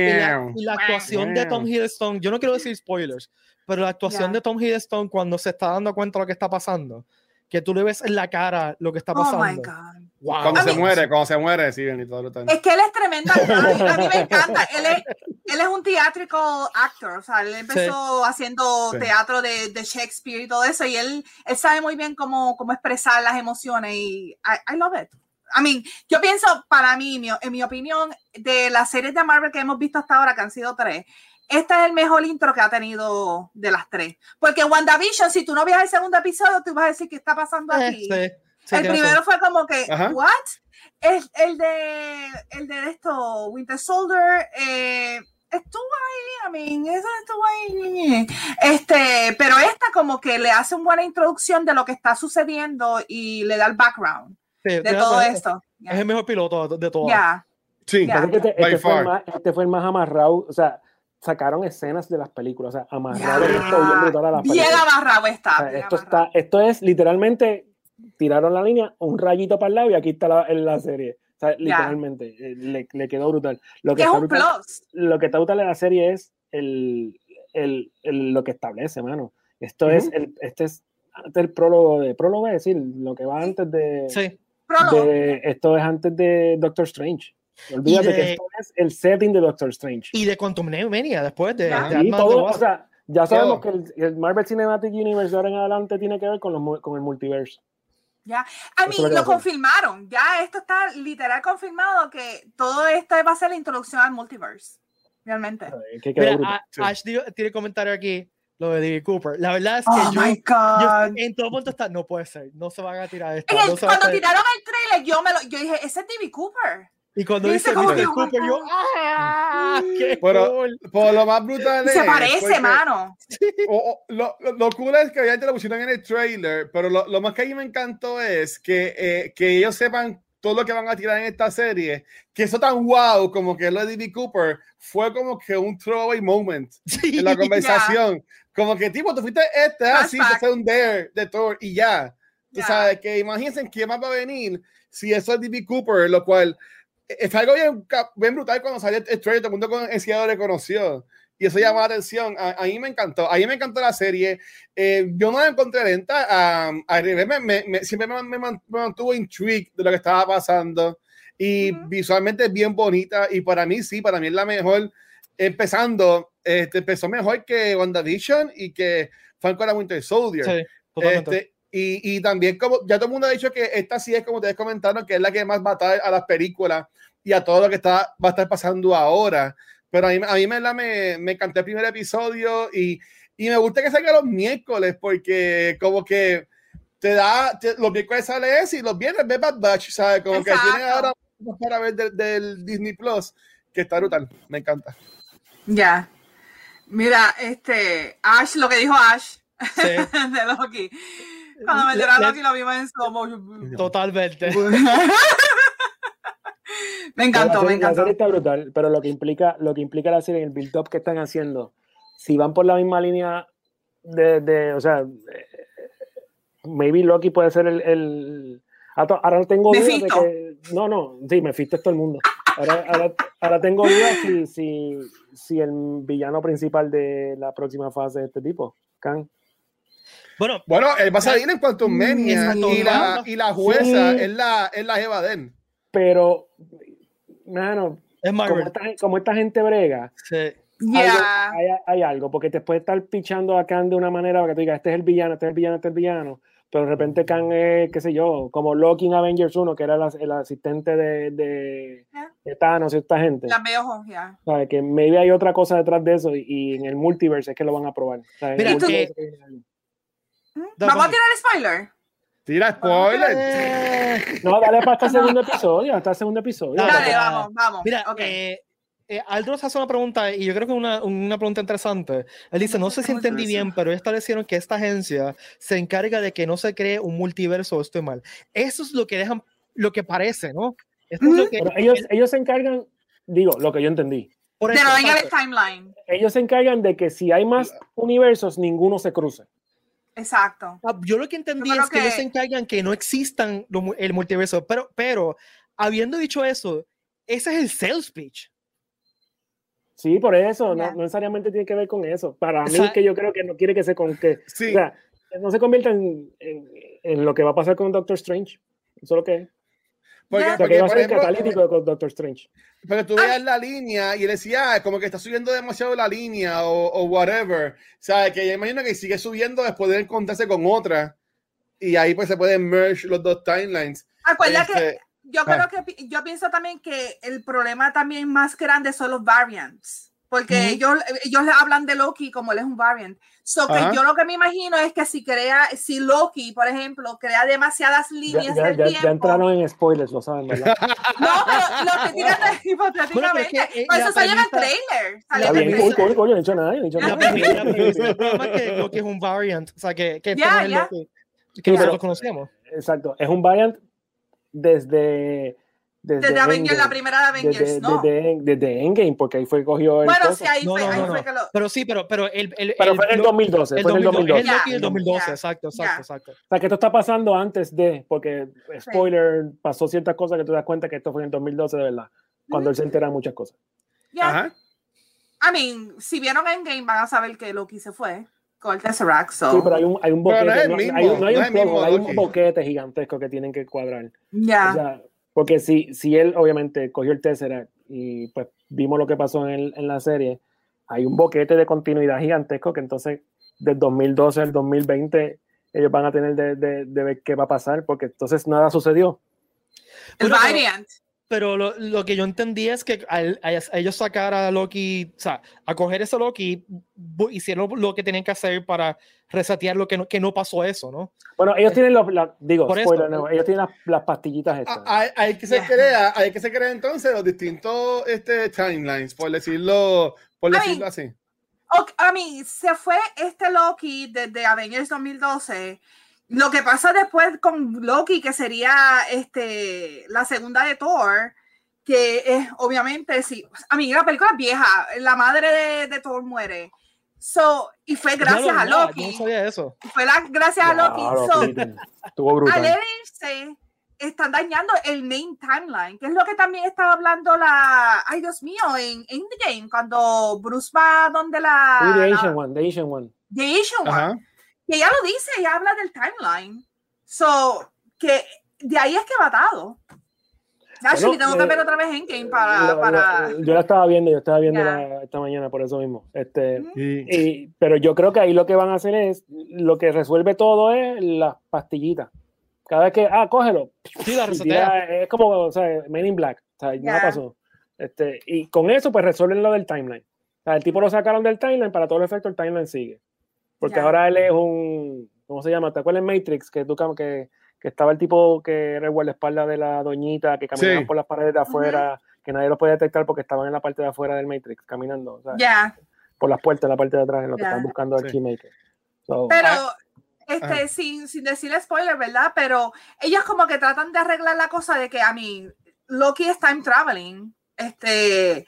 y, la, actuación de Tom Hiddleston, yo no quiero decir spoilers, pero la actuación de Tom Hiddleston cuando se está dando cuenta de lo que está pasando, que tú le ves en la cara lo que está oh pasando. Cuando se muere, cuando se muere, sí, y todo Es que él es tremendo. A mí me encanta. Él es, él es un theatrical actor. O sea, él empezó haciendo teatro de, de, Shakespeare y todo eso. Y él, él sabe muy bien cómo, cómo expresar las emociones. Y I, I love it. I mean, yo pienso, para mí, en mi opinión, de las series de Marvel que hemos visto hasta ahora, que han sido tres, este es el mejor intro que ha tenido de las tres. Porque en WandaVision, si tú no ves el segundo episodio, tú vas a decir qué está pasando eh, aquí. el primero fue como que, ¿what? El, el, de, el de esto, Winter Soldier, eh, estuvo ahí, I mean, eso estuvo ahí. Este, pero esta como que le hace una buena introducción de lo que está sucediendo y le da el background de todo esto. Es el mejor piloto de, todo. Ya. Sí, este, este, fue más, este, fue el más, amarrado, o sea, sacaron escenas de las películas, o sea, amarrado yeah. toda la Bien amarrado está. esto está, esto es literalmente tiraron la línea, un rayito para el lado y aquí está la, en la serie. O sea, literalmente, eh, le, le, quedó brutal. Lo que, es está un brutal, plus. Lo que está brutal en la serie es el, el, el lo que establece, mano. Esto es, el, este es antes el prólogo de, prólogo es decir, lo que va antes de, sí esto es antes de Doctor Strange. Olvídate que esto es el setting de Doctor Strange. Y de Quantum Mania después de, todo, o sea, ya sabemos que el, Marvel Cinematic Universe de ahora en adelante tiene que ver con, los, con el multiverso. Ya, a mí lo confirmaron, ya esto está literal confirmado que todo esto va a ser la introducción al multiverse, realmente. Ash tiene comentario aquí lo de D.B. Cooper. La verdad es que oh yo, en todo punto está, no puede ser, no se van a tirar esto. cuando tiraron el trailer, yo, me lo, yo dije, ese es D.B. Cooper. Y cuando dice D.B. Cooper, yo, ¡ah! ¡Qué cool! Por lo más brutal Se parece, mano. lo, lo, cool es que obviamente lo pusieron en el trailer, pero lo, lo más que a mí me encantó es que, eh, que ellos sepan todo lo que van a tirar en esta serie, que eso tan wow como que lo de D.B. Cooper fue como que un throwaway moment en la conversación. Como que, tipo, tú fuiste este, así, ah, se un dare de Thor y ya. Tú sabes que imagínense quién más va a venir si eso es D.B. Cooper, lo cual es algo bien, bien brutal cuando salió el trailer, todo el mundo con el reconoció y eso llama la atención. A, mí me encantó, a mí me encantó la serie. Eh, yo no la encontré lenta, a revés, me, siempre me, mantuvo intrigued de lo que estaba pasando y visualmente es bien bonita y para mí sí, para mí es la mejor, empezando, este, empezó mejor que WandaVision y que Falcon Winter Soldier. este, y, y, también como ya todo el mundo ha dicho que esta sí es como ustedes comentaron, que es la que más va a a las películas y a todo lo que está, va a estar pasando ahora. Pero a mí, a mí me, me, me encantó el primer episodio y, y me gusta que salga los miércoles porque como que te da, los miércoles sale ese y los viernes ve Bad Batch, ¿sabes? Como que tiene ahora para ver del, Disney Plus, que está brutal, me encanta. Ya. Mira, este, Ash, lo que dijo Ash sí. de Loki. Cuando me a Loki lo vimos en slow Totalmente. me encantó, me encantó. La serie está brutal, pero lo que implica, lo que implica la serie, el build-up que están haciendo, si van por la misma línea de, de o sea, maybe Loki puede ser el, el ahora tengo dudas de que no, no, sí, me fuiste todo el mundo. Ahora, ahora, ahora tengo dudas si, si, si, el villano principal de la próxima fase de este tipo, Kang. Bueno, bueno, él va a salir en Quantum Mania y la, y la jueza es la, es la Eva Pero, mano, como esta, como esta, gente brega. Hay, hay, algo, porque te puede estar pichando a Khan de una manera para que tú digas, este es el villano, este es el villano, este es el villano, pero de repente Khan es, qué sé yo, como Loki en Avengers 1, que era el, el asistente de, de, de, Thanos y esta gente. La veo, ya. ¿Sabes? Que maybe hay otra cosa detrás de eso y, y, en el multiverse es que lo van a probar. Mira, que... ¿Vamos a tirar spoiler? Tira spoiler. No, dale para hasta el segundo episodio, hasta el segundo episodio. Dale, vamos, vamos. Mira, okay. eh, eh, Aldros hace una pregunta y yo creo que es una, una, pregunta interesante. Él dice, no sé si entendí bien, pero establecieron que esta agencia se encarga de que no se cree un multiverso, estoy mal. Eso es lo que dejan, lo que parece, ¿no? Esto es lo que, pero ellos, ellos se encargan, digo, lo que yo entendí. Por eso, de no timeline. Ellos se encargan de que si hay más universos, ninguno se cruce. Exacto. Ah, yo lo que entendí es que, que, ellos se encargan que no existan el multiverso, pero, pero habiendo dicho eso, ese es el sales pitch. Sí, por eso, no, no, necesariamente tiene que ver con eso. Para mí, que yo creo que no quiere que se con que sí. o sea, no se convierta en, en, en, lo que va a pasar con Doctor Strange. Eso es lo que es. Porque, o sea, que va a ser ejemplo, catalítico con Doctor Strange. Pero tú veas la línea y él decía, ah, como que está subiendo demasiado la línea o, o whatever. O sea, que yo imagino que sigue subiendo después de encontrarse con otra. Y ahí pues se pueden merge los dos timelines. Acuérdate este, que yo creo que yo pienso también que el problema también más grande son los variants, porque uh -huh. ellos, ellos le hablan de Loki como él es un variant. So que yo lo que me imagino es que si crea, si Loki, por ejemplo, crea demasiadas líneas ya, ya, del ya, tiempo. ya entraron en spoilers, lo saben, ¿verdad? no, pero lo que tiran hipotéticamente. Bueno, es que, por eso sale en el trailer. Sale Está bien, el trailer. coño, coño, no he dicho nada, no he dicho nada. El problema es que Loki es un variant, o sea, que, que, Ya, es ya. Loki que nosotros conocemos. Exacto, es un variant desde desde, desde Avengers, la primera de Avengers, desde, no. Desde, desde, Endgame, porque ahí fue que cogió el. Bueno, sí, ahí No, fue, no, ahí no, fue no. que lo. Pero sí, pero, pero el, el, Pero fue en el 2012. el fue en el 2012. 2012. El Loki del Ya, 2012, ya. exacto, exacto, exacto. O sea, que esto está pasando antes de, porque, spoiler, pasó ciertas cosas que tú te das cuenta que esto fue en el 2012 de verdad, cuando él se entera de muchas cosas. Ya. Ajá. I mean, si vieron Endgame van a saber que Loki se fue el Tesseract, so. Sí, pero hay un, hay un boquete, no mismo, hay, un- no hay no un plot, hay un boquete gigantesco que tienen que cuadrar. Ya. O sea, porque si, si él obviamente cogió el Tesseract y pues vimos lo que pasó en, el- en la serie, hay un boquete de continuidad gigantesco que entonces del 2012 al 2020 ellos van a tener de, de- de ver qué va a pasar porque entonces nada sucedió. el Bueno, pero- variant. Pero lo, lo que yo entendí es que al, a, a ellos sacar a Loki, o sea, a coger ese Loki, bu- hicieron lo que tenían que hacer para resetear lo que no, que no pasó eso, ¿no? Bueno, ellos tienen los, la- digo, Por eso, spoiler, no, ellos tienen las, las pastillitas estas. Ah, Hay, hay que se crea, hay que se crea entonces los distintos este, timelines, por decirlo, por Ay. decirlo así. Ok, a mí, se fue este Loki desde Avengers 2012. Lo que pasa después con Loki, que sería este, la segunda de Thor, que es obviamente, sí, a mí la película es vieja, la madre de, de Thor muere. So, y fue gracias no- a Loki. Yo no sabía eso. Fue la, gracias a Loki. Claro, So, Estuvo al brutal. él irse, están dañando el main timeline, que es lo que también estaba hablando la, ay Dios mío, en Endgame, cuando Bruce va donde la, Sí, the la- Asian one, the Asian one. The Asian Ajá. One, que ella lo dice, ella habla del timeline. So, que de ahí es que va atado. Actually, tengo que ver otra vez Endgame para, Lo- para... lo- yo la estaba viendo, yo estaba viendo Ya. esta mañana por eso mismo. Este, Ujú. y- pero yo creo que ahí lo que van a hacer es, lo que resuelve todo es las pastillitas. Cada vez que, ah, cógelo. Sí, la y tira- es como, o sea, Men in Black. O sea, nada Ya. pasó. Este, y con eso, pues resuelven lo del timeline. O sea, el tipo lo sacaron del timeline, para todo el efecto, el timeline sigue. Porque Ya. ahora él es un, ¿cómo se llama? ¿Te acuerdas en Matrix? Que, tú, que, que estaba el tipo que era el guardaespaldas de la doñita, que caminaba Sí. por las paredes de afuera, que nadie lo podía detectar porque estaban en la parte de afuera del Matrix, caminando, o sea, Ya, por las puertas en la parte de atrás, en lo que están buscando al Sí. Keymaker. So, pero Ah, este, sin, sin decir spoiler, ¿verdad? Pero ellos como que tratan de arreglar la cosa de que, a mí, Loki es time traveling. Este,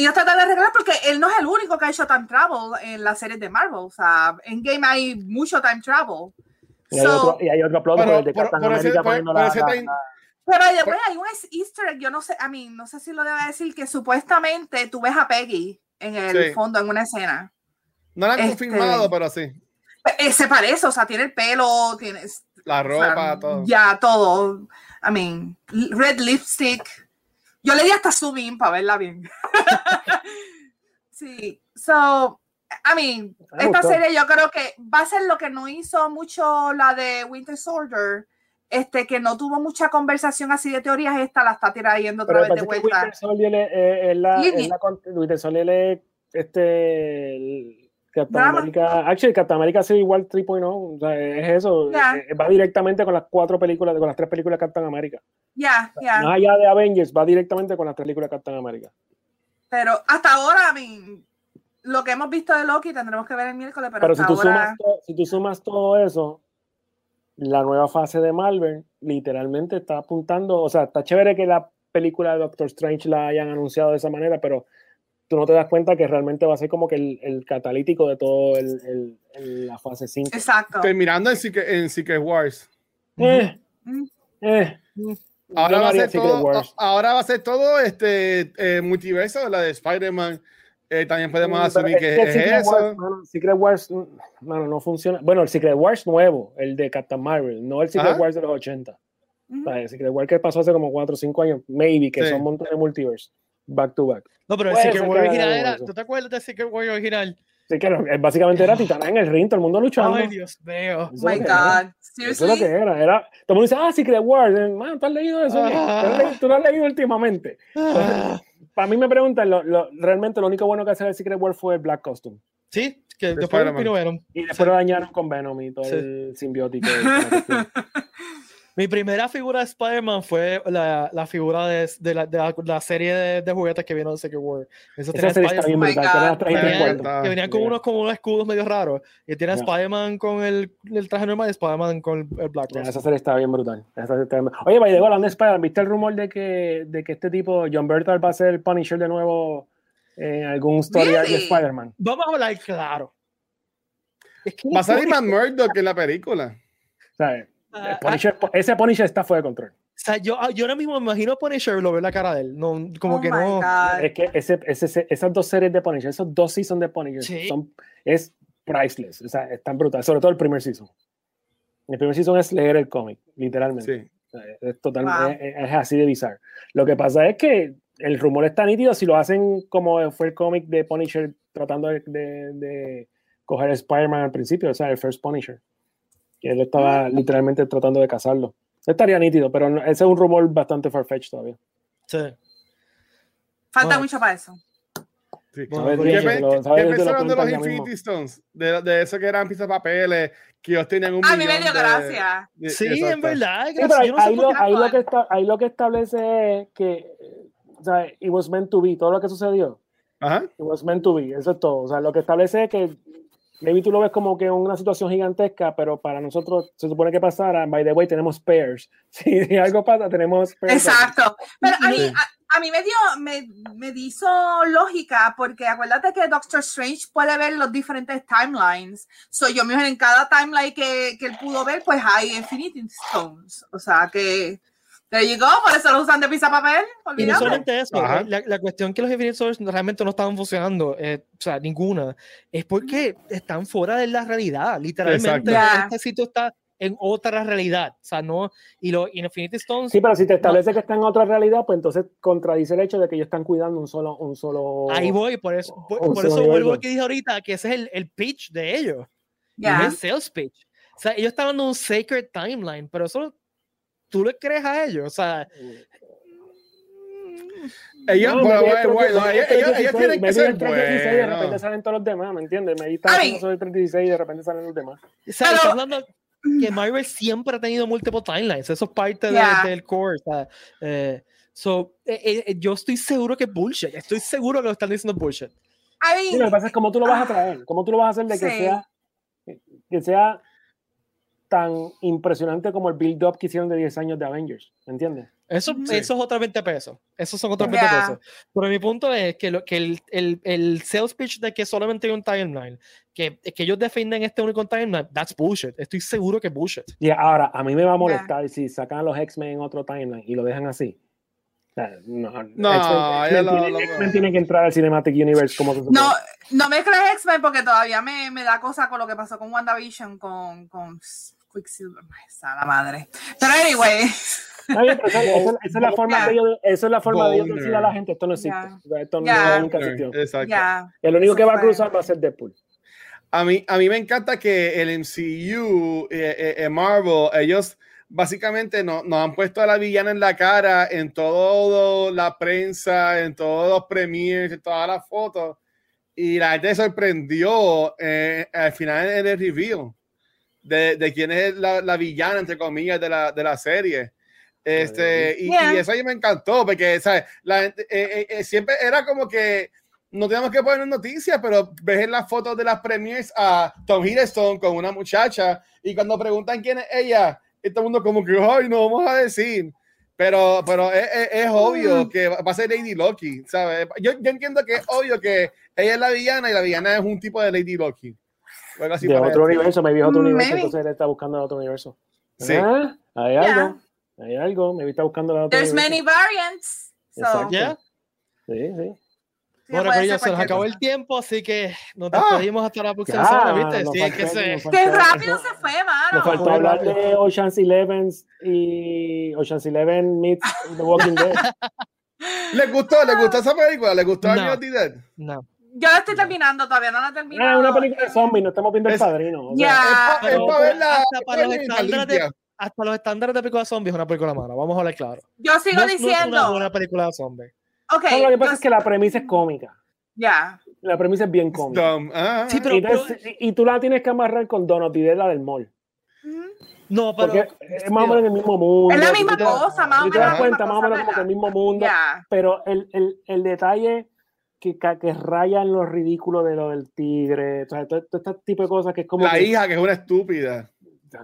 ellos tratan de arreglar porque él no es el único que ha hecho time travel en las series de Marvel. O sea, en Game hay mucho time travel. y, hay So- otro, y hay otro plot Pero el de Captain America poniendo la- la- la- Pero después hay un easter egg, yo no sé, a mí, no sé si lo debe decir, que supuestamente tú ves a Peggy en el Sí. fondo, en una escena. No lo han Este- confirmado, pero sí. Eh, se parece, o sea, tiene el pelo, tiene... La o sea, ropa, todo. Ya, todo. I mean, red lipstick. Yo le di hasta zoom in para verla bien. Sí, so, I mean, esta serie yo creo que va a ser lo que no hizo mucho la de Winter Soldier, este, que no tuvo mucha conversación así de teorías, esta la está trayendo otra vez de vuelta. Winter Soldier es, la, Winter Soldier es este Captain America, actually, Captain America igual 3.0, o sea, es eso, eh, eh, va directamente con las cuatro películas, con las tres películas de Captain America. Ya, ya. Más allá de Avengers, va directamente con las tres películas de Captain America. Pero hasta ahora, I lo que hemos visto de Loki tendremos que ver el miércoles, pero, si, tú sumas si tú sumas todo eso, la nueva fase de Marvel literalmente está apuntando, o sea, está chévere que la película de Doctor Strange la hayan anunciado de esa manera, pero tú no te das cuenta que realmente va a ser como que el, el catalítico de todo el, el, la fase 5. Exacto. Terminando en Secret, en Secret Wars. Eh, mm. eh. Ahora va, a ser todo, ahora va a ser todo este eh, multiverso, la de Spider-Man. Eh, también podemos asumir que, es, eso. Secret Wars no, no funciona. Bueno, el Secret Wars nuevo, el de Captain Marvel, no el Secret Wars de los 80. el Secret Wars que pasó hace como 4 o 5 años, maybe, que son montones de multiverse back to back. No, pero el Secret War original era. ¿Tú te acuerdas del Secret War original? Sí, que básicamente era Titana en el ring, todo el mundo luchando. Ay, Dios mío. Oh my God. Eso es lo que era. era. Todo el mundo dice, ah, Secret War. Man, ¿tú has leído eso? Ah. ¿Tú lo has leído últimamente? Ah. Para mí me preguntan, lo, lo, realmente lo único bueno que hace el Secret War fue el Black Costume. Sí, que después lo Venom. Y después lo dañaron con Venom y todo el simbiótico. Mi primera figura de Spider-Man fue la, la figura de, de, la, de, la, serie de, de, juguetes que vino de Secret War. Esa serie está bien brutal. Que, venían con unos, como unos escudos medio raros. Y tiene Spider-Man con el, el, traje normal y Spider-Man con el, Black yeah, Esa serie está bien brutal. Oye, by the way, hablando de Spider-Man, ¿viste el rumor de que, de que este tipo, John Bertal, va a ser el Punisher de nuevo en algún story de Spider-Man? Vamos a hablar claro. Es que va a salir Matt Murdock en la película. ¿Sabes? Ah, ah. ese Punisher está fuera de control. O sea, yo, yo ahora mismo me imagino a Punisher lo veo la cara de él. No, como oh que no. Es que ese, ese, esas dos series de Punisher, esos dos seasons de Punisher, son, es priceless. O sea, están brutales. Sobre todo el primer season. El primer season es leer el cómic, literalmente. es, totalmente, es, así de bizarro. Lo que pasa es que el rumor está nítido. Si lo hacen como fue el cómic de Punisher tratando de, de, de coger Spider-Man al principio, o sea, el first Punisher que él estaba literalmente tratando de cazarlo. Estaría nítido, pero ese es un rumor bastante farfetch todavía. Sí. Falta mucho para eso. Sí. ¿Qué, pensaron de los Infinity Stones? De, de, eso que eran pistas de papeles, que ellos tenían un. A mí me dio gracia. Sí, en verdad. ahí, lo, que está, ahí lo que establece es que. O sea, it was meant to be. Todo lo que sucedió. Ajá. It was meant to be. Eso es todo. O sea, lo que establece es que maybe tú lo ves como que una situación gigantesca, pero para nosotros se supone que pasara, by the way, tenemos pairs. Si algo pasa, tenemos pairs. Exacto. Pero a mí, a, mí me dio, me, me hizo lógica, porque acuérdate que Doctor Strange puede ver los diferentes timelines. So yo me en cada timeline que, que él pudo ver, pues hay Infinity Stones. O sea que There you go, por eso lo usan de pizza papel. Y no solamente eso, la, la, cuestión que los Infinite realmente no estaban funcionando, eh, o sea, ninguna, es porque están fuera de la realidad. Literalmente, este sitio está en otra realidad, o sea, no, y los Infinity Stones. Sí, pero si te establece que está en otra realidad, pues entonces contradice el hecho de que ellos están cuidando un solo. Un solo Ahí voy, por eso, por, eso vuelvo a lo que dije ahorita, que ese es el, el pitch de ellos. Yeah. Es el sales pitch. O sea, ellos estaban dando un sacred timeline, pero eso tú le crees a ellos, o sea. Ellos, ellos, tienen que ser buenos. Y de repente salen todos los demás, ¿me entiendes? Me está el 36 y de repente salen los demás. O sea, Pero, hablando que Marvel siempre ha tenido múltiples timelines, eso es parte yeah. de, del core, o sea, eh, so, eh, eh, yo estoy seguro que es bullshit, estoy seguro que lo están diciendo bullshit. I mean, sí, lo que pasa es cómo tú lo vas a traer, cómo tú lo vas a hacer de que sí. sea que sea tan impresionante como el build-up que hicieron de 10 años de Avengers, ¿entiendes? Eso, eso es otros 20 pesos. Esos son otros 20 pesos. Pero mi punto es que, lo, que el, el, el, sales pitch de que solamente hay un timeline, que, que ellos defienden este único timeline, that's bullshit. Estoy seguro que es bullshit. Y ahora, a mí me va a molestar si sacan los X-Men en otro timeline y lo dejan así. No, no X-Men tiene, que entrar al Cinematic Universe como No, no me crees X-Men porque todavía me, me, da cosa con lo que pasó con WandaVision, con, con Quicksilver, esa la madre. Pero anyway. esa, es la forma de ellos, esa es la forma de ellos decir a la gente, esto no existe. Esto no nunca existió. Exacto. El único que va a cruzar va a ser Deadpool. A mí, a mí me encanta que el MCU, eh, eh, eh, Marvel, ellos básicamente nos no han puesto a la villana en la cara en toda la prensa, en todos los premiers, en todas las fotos. Y la gente sorprendió al final en el review de, de quién es la, la, villana, entre comillas, de la, de la serie. Este, y, y, eso a mí me encantó, porque ¿sabes? La, siempre era como que no tenemos que poner noticias, pero ves en las fotos de las premiers a Tom Hiddleston con una muchacha y cuando preguntan quién es ella, todo el mundo como que, ay, no vamos a decir. Pero, pero es, es, obvio mm. que va a ser Lady Loki, ¿sabes? Yo, yo, entiendo que es obvio que ella es la villana y la villana es un tipo de Lady Loki. Así de otro universo, me vi otro universo, entonces él está buscando otro universo. Sí. Ah, hay algo, hay algo, me vi está buscando la otra There's many variants. So. Yeah. Sí, sí. Bueno, pero ya se nos acabó el tiempo, así que nos ah. despedimos hasta la próxima semana, ¿viste? Sí, que se... Qué rápido se fue, mano. Nos faltó hablar de Ocean's Eleven y Ocean's Eleven meets The Walking Dead. ¿Les gustó? ¿Les gustó esa película? ¿Les gustó no. Dead? No. Yo la estoy terminando, todavía no la he terminado. Ah, es una película de zombies, no estamos viendo el padrino. Ya. Es, para verla. Hasta, para los estándares de, hasta los estándares de película de zombies es una película mala, vamos a hablar claro. Yo sigo diciendo. No es una buena película de zombies. Okay, lo que pasa es que la premisa es cómica. Ya. La premisa es bien cómica. Ah. sí, pero, y, tú la tienes que amarrar con Donut y de la del mall. No, pero. Porque es más o menos el mismo mundo. Es la misma cosa, más o menos. te das cuenta, más o menos como que el mismo mundo. Pero el, el, el detalle que, que rayan los ridículos de lo del tigre, o sea, todo, este tipo de cosas que es como. La hija, que es una estúpida.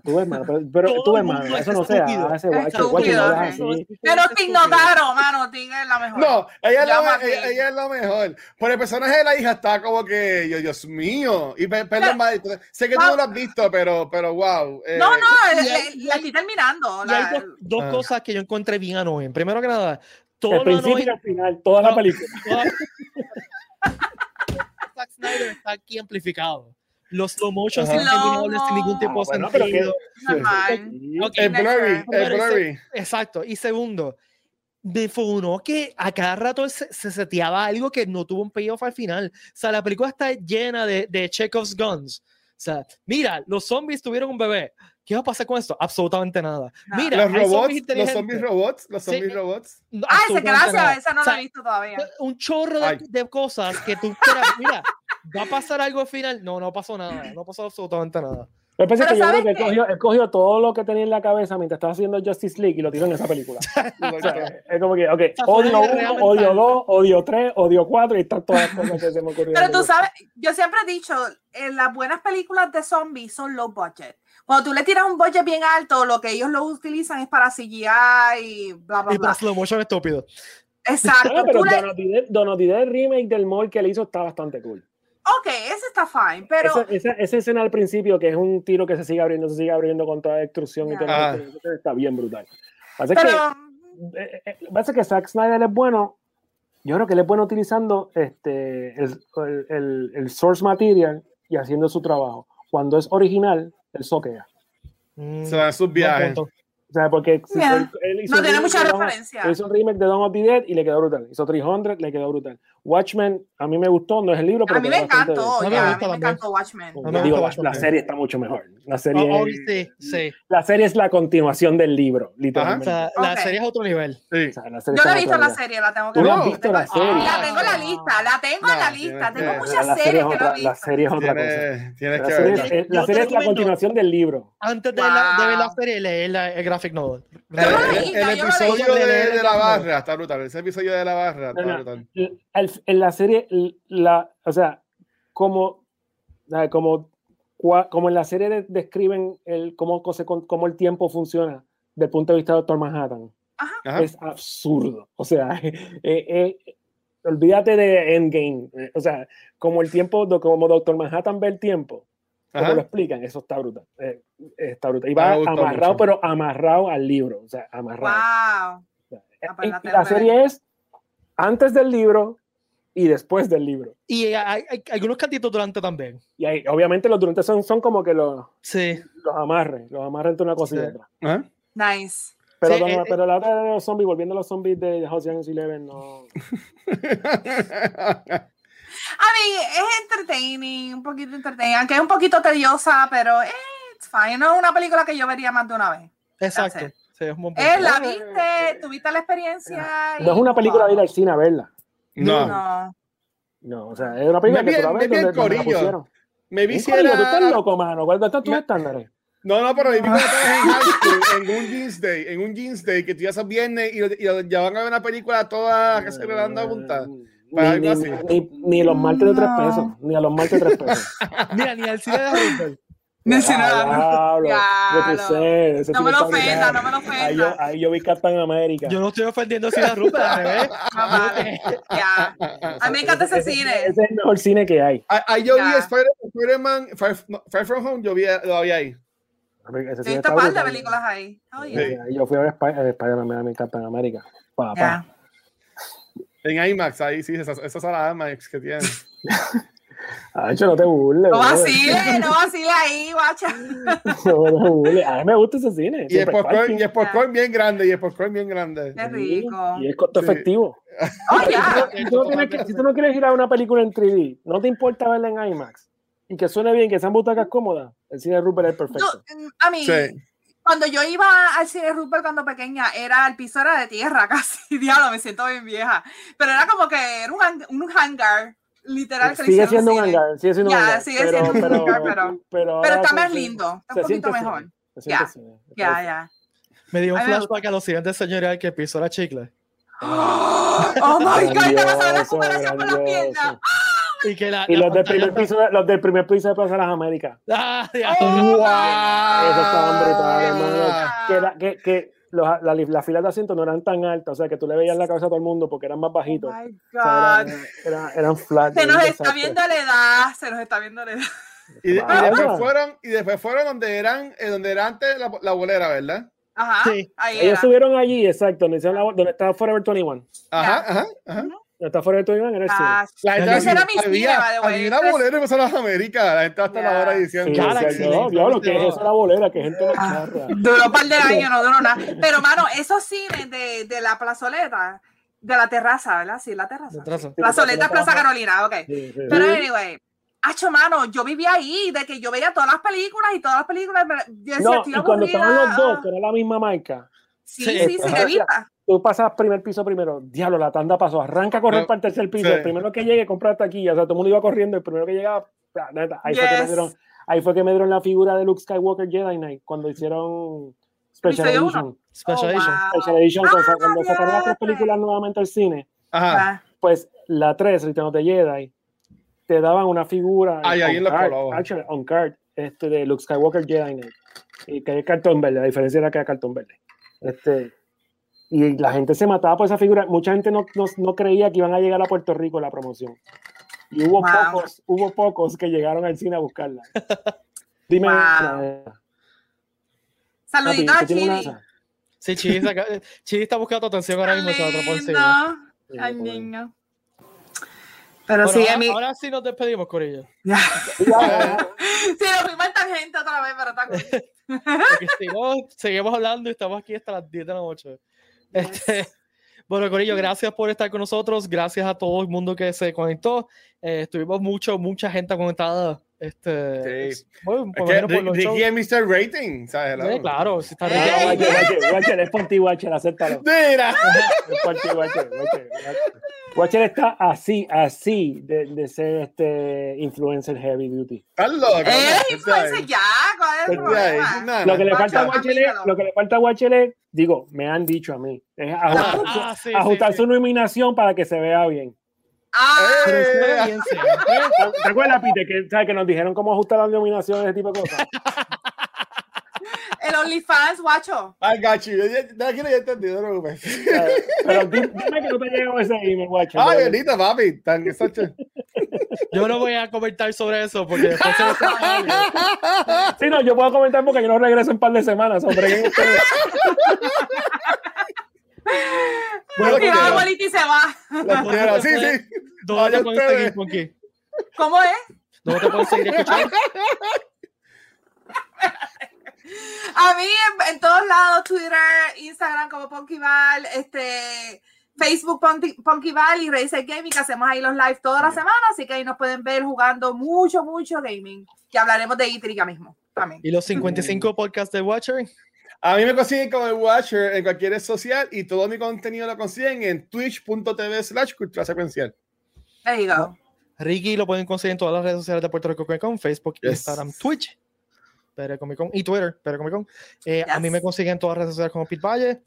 Tú ves, mano, pero, pero tú ves, mano, eso no sea, ese guacho, guacho no así. Pero Ting notaron, mano, Ting es la mejor. No, ella es la, ella, ella, es la mejor. Por el personaje de la hija está como que, yo, Dios mío. Y perdón, sé que tú no lo has visto, pero, pero wow. Eh, no, no, la estoy terminando. Y hay dos, dos ah. cosas que yo encontré bien annoying. Primero que nada, todo el principio y al final, toda la película. Zack Snyder está aquí amplificado los slow motion sin ningún tipo de ah, sentido. el blurry, el blurry. Exacto. Y segundo, me fue que a cada rato se, se seteaba algo que no tuvo un payoff al final. O sea, la película está llena de, de Chekhov's guns. O sea, mira, los zombies tuvieron un bebé. ¿Qué va a pasar con esto? Absolutamente nada. Mira, los robots, los zombies robots, los zombies robots. ah, ese gracias, esa no la he visto todavía. Un chorro de, de cosas que tú quieras, mira, ¿Va a pasar algo al final? No, no pasó nada. No pasó absolutamente nada. Yo pensé que yo creo que él cogió, él cogió, todo lo que tenía en la cabeza mientras estaba haciendo Justice League y lo tiró en esa película. es como que, ok, odio uno, odio dos, odio tres, odio cuatro y están todas las cosas que se me ocurrieron. Pero tú sabes, yo siempre he dicho, en las buenas películas de zombies son low budget. Cuando tú le tiras un budget bien alto, lo que ellos lo utilizan es para CGI y bla, bla, bla. Y para slow motion estúpido. Exacto. pero Donald el remake del mall que le hizo está bastante cool. Ok, ese está fine, pero... Esa, esa, escena al principio, que es un tiro que se sigue abriendo, se sigue abriendo con toda destrucción y todo, ah. está bien brutal. Parece que, eh, eh, parece que Zack Snyder es bueno, yo creo que él es bueno utilizando este, el, el, el, source material y haciendo su trabajo. Cuando es original, él soquea. Se da sus viajes. O sea, porque él hizo no tiene mucha referencia. Hizo un remake de Dawn of the Dead y le quedó brutal. Hizo 300, le quedó brutal. Watchmen, a mí me gustó, no es el libro, pero. A mí me encantó, ya, a mí me encantó Watchmen. No, digo, la, serie está mucho mejor. La serie, oh, sí, sí. la serie es la continuación del libro, literalmente. O sea, la serie es otro nivel. Sí. O sea, la serie Yo no he visto la serie, la tengo que ver. ¿Tú no has visto la serie? La tengo en la lista, la tengo en la lista. Tengo muchas series que no he visto. La serie es otra cosa. La serie es la continuación del libro. Antes de ver la serie, leer el graphic novel el, episodio de, la barra está brutal. Ese episodio de la barra está brutal. en la serie, la, o sea, como, como, como en la serie describen el, cómo, cómo el tiempo funciona desde el punto de vista de Doctor Manhattan. Es absurdo. O sea, eh, eh, olvídate de Endgame. Eh, o sea, como el tiempo, como Doctor Manhattan ve el tiempo como lo explican, eso está brutal. Eh, está brutal. Y va amarrado, pero amarrado al libro. O sea, amarrado. Wow. Ah, pues la serie es antes del libro y después del libro. Y hay, algunos cantitos durante también. Y hay, obviamente los durante son, son como que los, sí. los amarres, los amarres entre una cosa y otra. Nice. Pero, sí, eh, pero la otra de los zombies, volviendo a los zombies de Ocean's Eleven, no. A mí es entertaining, un poquito entertaining, aunque es un poquito tediosa, pero eh, it's fine. No es una película que yo vería más de una vez. Exacto. Sí, es, un es la viste, tuviste la experiencia. No es una película de ir al cine a verla. No. No. No, o sea, es una película que tú la ves donde, donde la pusieron. Me vi si era... Tú estás loco, mano. ¿Cuáles están tus estándares? No, no, pero viví cuando estabas en high school, en un jeans day, en un jeans day, que tú ibas a viernes y, y, y ya van a ver una película toda que se le dan a punta. Ni, ni, ni, ni, los martes de tres pesos, ni a los martes de tres pesos. Mira, ni al cine de Rupert. Ni al cine de Rupert. No me lo ofenda, no me lo ofenda. Ahí yo, ahí yo vi Captain América. Yo no estoy ofendiendo cine de Rupert, al revés. Ya. A mí me encanta ese cine. Ese es el mejor cine que hay. Ahí yo vi Spider-Man, Far From Home, yo vi, lo había ahí. Ese cine está par de películas ahí. Sí, yo fui a ver Spider-Man, mi Captain América. Pa, pa. En IMAX, ahí sí, esas, esas son las IMAX que tienen. Hacho, no te burles. No vacile, no vacile ahí, guacha. No, no burles. A mí me gusta ese cine. Y es popcorn, y popcorn bien grande, y es popcorn bien grande. Qué rico. Y es costo sí. efectivo. Oh, ya. Si, tú no tienes, si tú no quieres ir a una película en 3D, no te importa verla en IMAX y que suene bien, que sean butacas cómodas, el cine de Rupert es perfecto. Yo, a mí, sí cuando yo iba al cine Rupert cuando pequeña, era el piso era de tierra casi, diablo, me siento bien vieja. Pero era como que era un, un hangar, literal. Que sigue siendo un hangar, sigue siendo ya, un hangar. sigue pero, siendo pero, un hangar, pero, pero, pero está más lindo, está un poquito mejor. Ya, ya, ya. Me dio un flashback a los siguientes señores que el piso era chicle. Oh, my God, te vas a ver la comparación con las piernas. Y, que la, y la los, del primer piso, los del primer piso de Plaza de las Américas. Ah, oh, wow. Eso estaban brutales, hermano. Que, la, que, que los, la, las filas de asientos no eran tan altas, o sea, que tú le veías la cabeza a todo el mundo porque eran más bajitos. Oh my God. O sea, eran, eran, eran flat. Se nos está viendo la edad, se nos está viendo la edad. Y, de, y, después fueron, y después fueron donde eran, eh, donde era antes la, la bolera, ¿verdad? Ajá. Sí. Ahí Ellos era. subieron allí, exacto, donde, la, donde estaba Forever 21. Ajá, ajá, ajá. Donde está Forever 21 era el Ah, cine. La gente era mi by the way. había una bolera en de las Américas. La gente hasta Yeah. la hora diciendo. Sí, sea, no, diablo, que es esa la bolera, que gente no Ah, charra. Duró un par de años, no duró nada. Pero, mano, esos cines de, de la plazoleta, de la terraza, ¿verdad? Sí, la terraza. Retraso. Plazoleta Plaza Carolina, ok. Sí, sí. Pero, anyway, hacho, mano, yo vivía ahí, de que yo veía todas las películas y todas las películas. Yo decía, No, y cuando estaban los dos, que era la misma marca, Sí, Sí, sí, vista. tú pasas primer piso primero, diablo, la tanda pasó, arranca a correr No, para el tercer piso, sí. el primero que llegue, compra hasta aquí, o sea, todo el mundo iba corriendo, el primero que llegaba, ah, neta, ahí, fue que me Yes. dieron, ahí fue que me dieron la figura de Luke Skywalker Jedi Knight, cuando hicieron Special ¿Episodio Edition. uno? Special Oh, Edition. wow. Special Edition, Ah, cuando- cuando sacaron las tres películas nuevamente al cine, Ajá. Pues la 3, Return of the Jedi, te daban una figura Ay, ahí on en los card, colores. actually, on card, este, de Luke Skywalker Jedi Knight, y que es cartón verde, la diferencia era que era cartón verde. Este, y la gente se mataba por esa figura, mucha gente no, no, no creía que iban a llegar a Puerto Rico la promoción. Y hubo Wow. pocos, hubo pocos que llegaron al cine a buscarla. Dime, Wow. Papi, Saluditos a. Sí, Chidi, saca- Chidi está buscando tu atención ahora mismo. se. Sí, Ay, niño. Pero Bueno, sí, ahora, a mí. ahora sí nos despedimos, Corillo. Sí. Sí, nos fuimos en tangente otra vez, pero está. Porque no, seguimos hablando y estamos aquí hasta las 10 de la noche. Este, bueno, Corillo, gracias por estar con nosotros. Gracias a todo el mundo que se conectó. Eh, estuvimos mucho, mucha gente conectada. Este, Sí. bueno, por Es que por los Mr. Rating, ¿sabes? Sí, claro, si está Eh. Ricky- Guache, guache, guache, es por ti, guache, acéptalo. Mira. Es por ti. Guache está así, así de, de ser este influencer heavy duty. Estás loco. ¡Eh, influencer ya! ¿Cuál es el Vete ahí. problema? Nada, Lo que le falta Guachele, lo que le falta a Guachele, digo, me han dicho a mí, es ajustar, Ah, sí, sí, ajustar sí. su nominación para que se vea bien. ¡Ah! Eh. ¿Te acuerdas, Pite, que, ¿sabes? que nos dijeron cómo ajustar las nominaciones, ese tipo de cosas? El OnlyFans, guacho. Ay, gachi, yo ya, ya, he entendido, no preocupes. Pero di- dime que no te llegó ese email, Guacho. Ay, bonita, papi. Tan exacto. Yo no voy a comentar sobre eso porque después se Sí, no, yo puedo comentar porque yo no regreso en un par de semanas, hombre. Bueno, Y abuelita se va. Sí, sí. ¿Dónde te pueden ustedes. seguir, Ponky? ¿Cómo es? ¿Dónde te pueden seguir escuchando? A mí en, todos lados, Twitter, Instagram como Ponkyval, este, Facebook Ponkyval y Razer Gaming, que hacemos ahí los live toda la semana, así que ahí nos pueden ver jugando mucho, mucho gaming, que hablaremos de Itriga mismo también. ¿Y los 55 podcasts de Watcher? A mí me consiguen como el Watcher en cualquier red social y todo mi contenido lo consiguen en twitch.tv slash cultura secuencial. There you go. Ricky lo pueden conseguir en todas las redes sociales de Puerto Rico Comic Con, Facebook, Instagram, Twitch, Pero Comic Con y Twitter, Pero Comic Con. Eh, a mí me consiguen en todas las redes sociales como Pete Valle.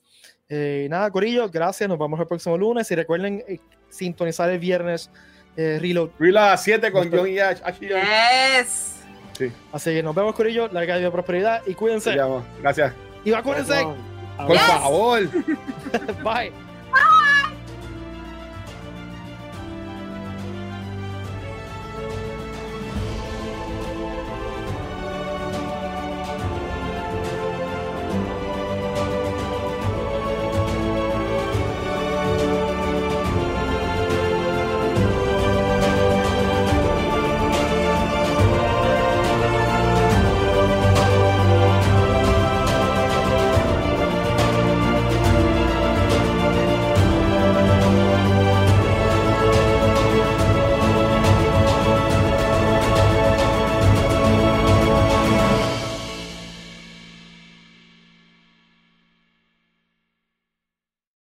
Eh, nada, Corillo, gracias. Nos vemos el próximo lunes. Y recuerden eh, sintonizar el viernes eh, Reload. Reload 7 con John y Ash. Yes. Sí. Así que nos vemos, Corillo. Larga vida, prosperidad y cuídense. Gracias. Y vacúnense. Por favor. Bye.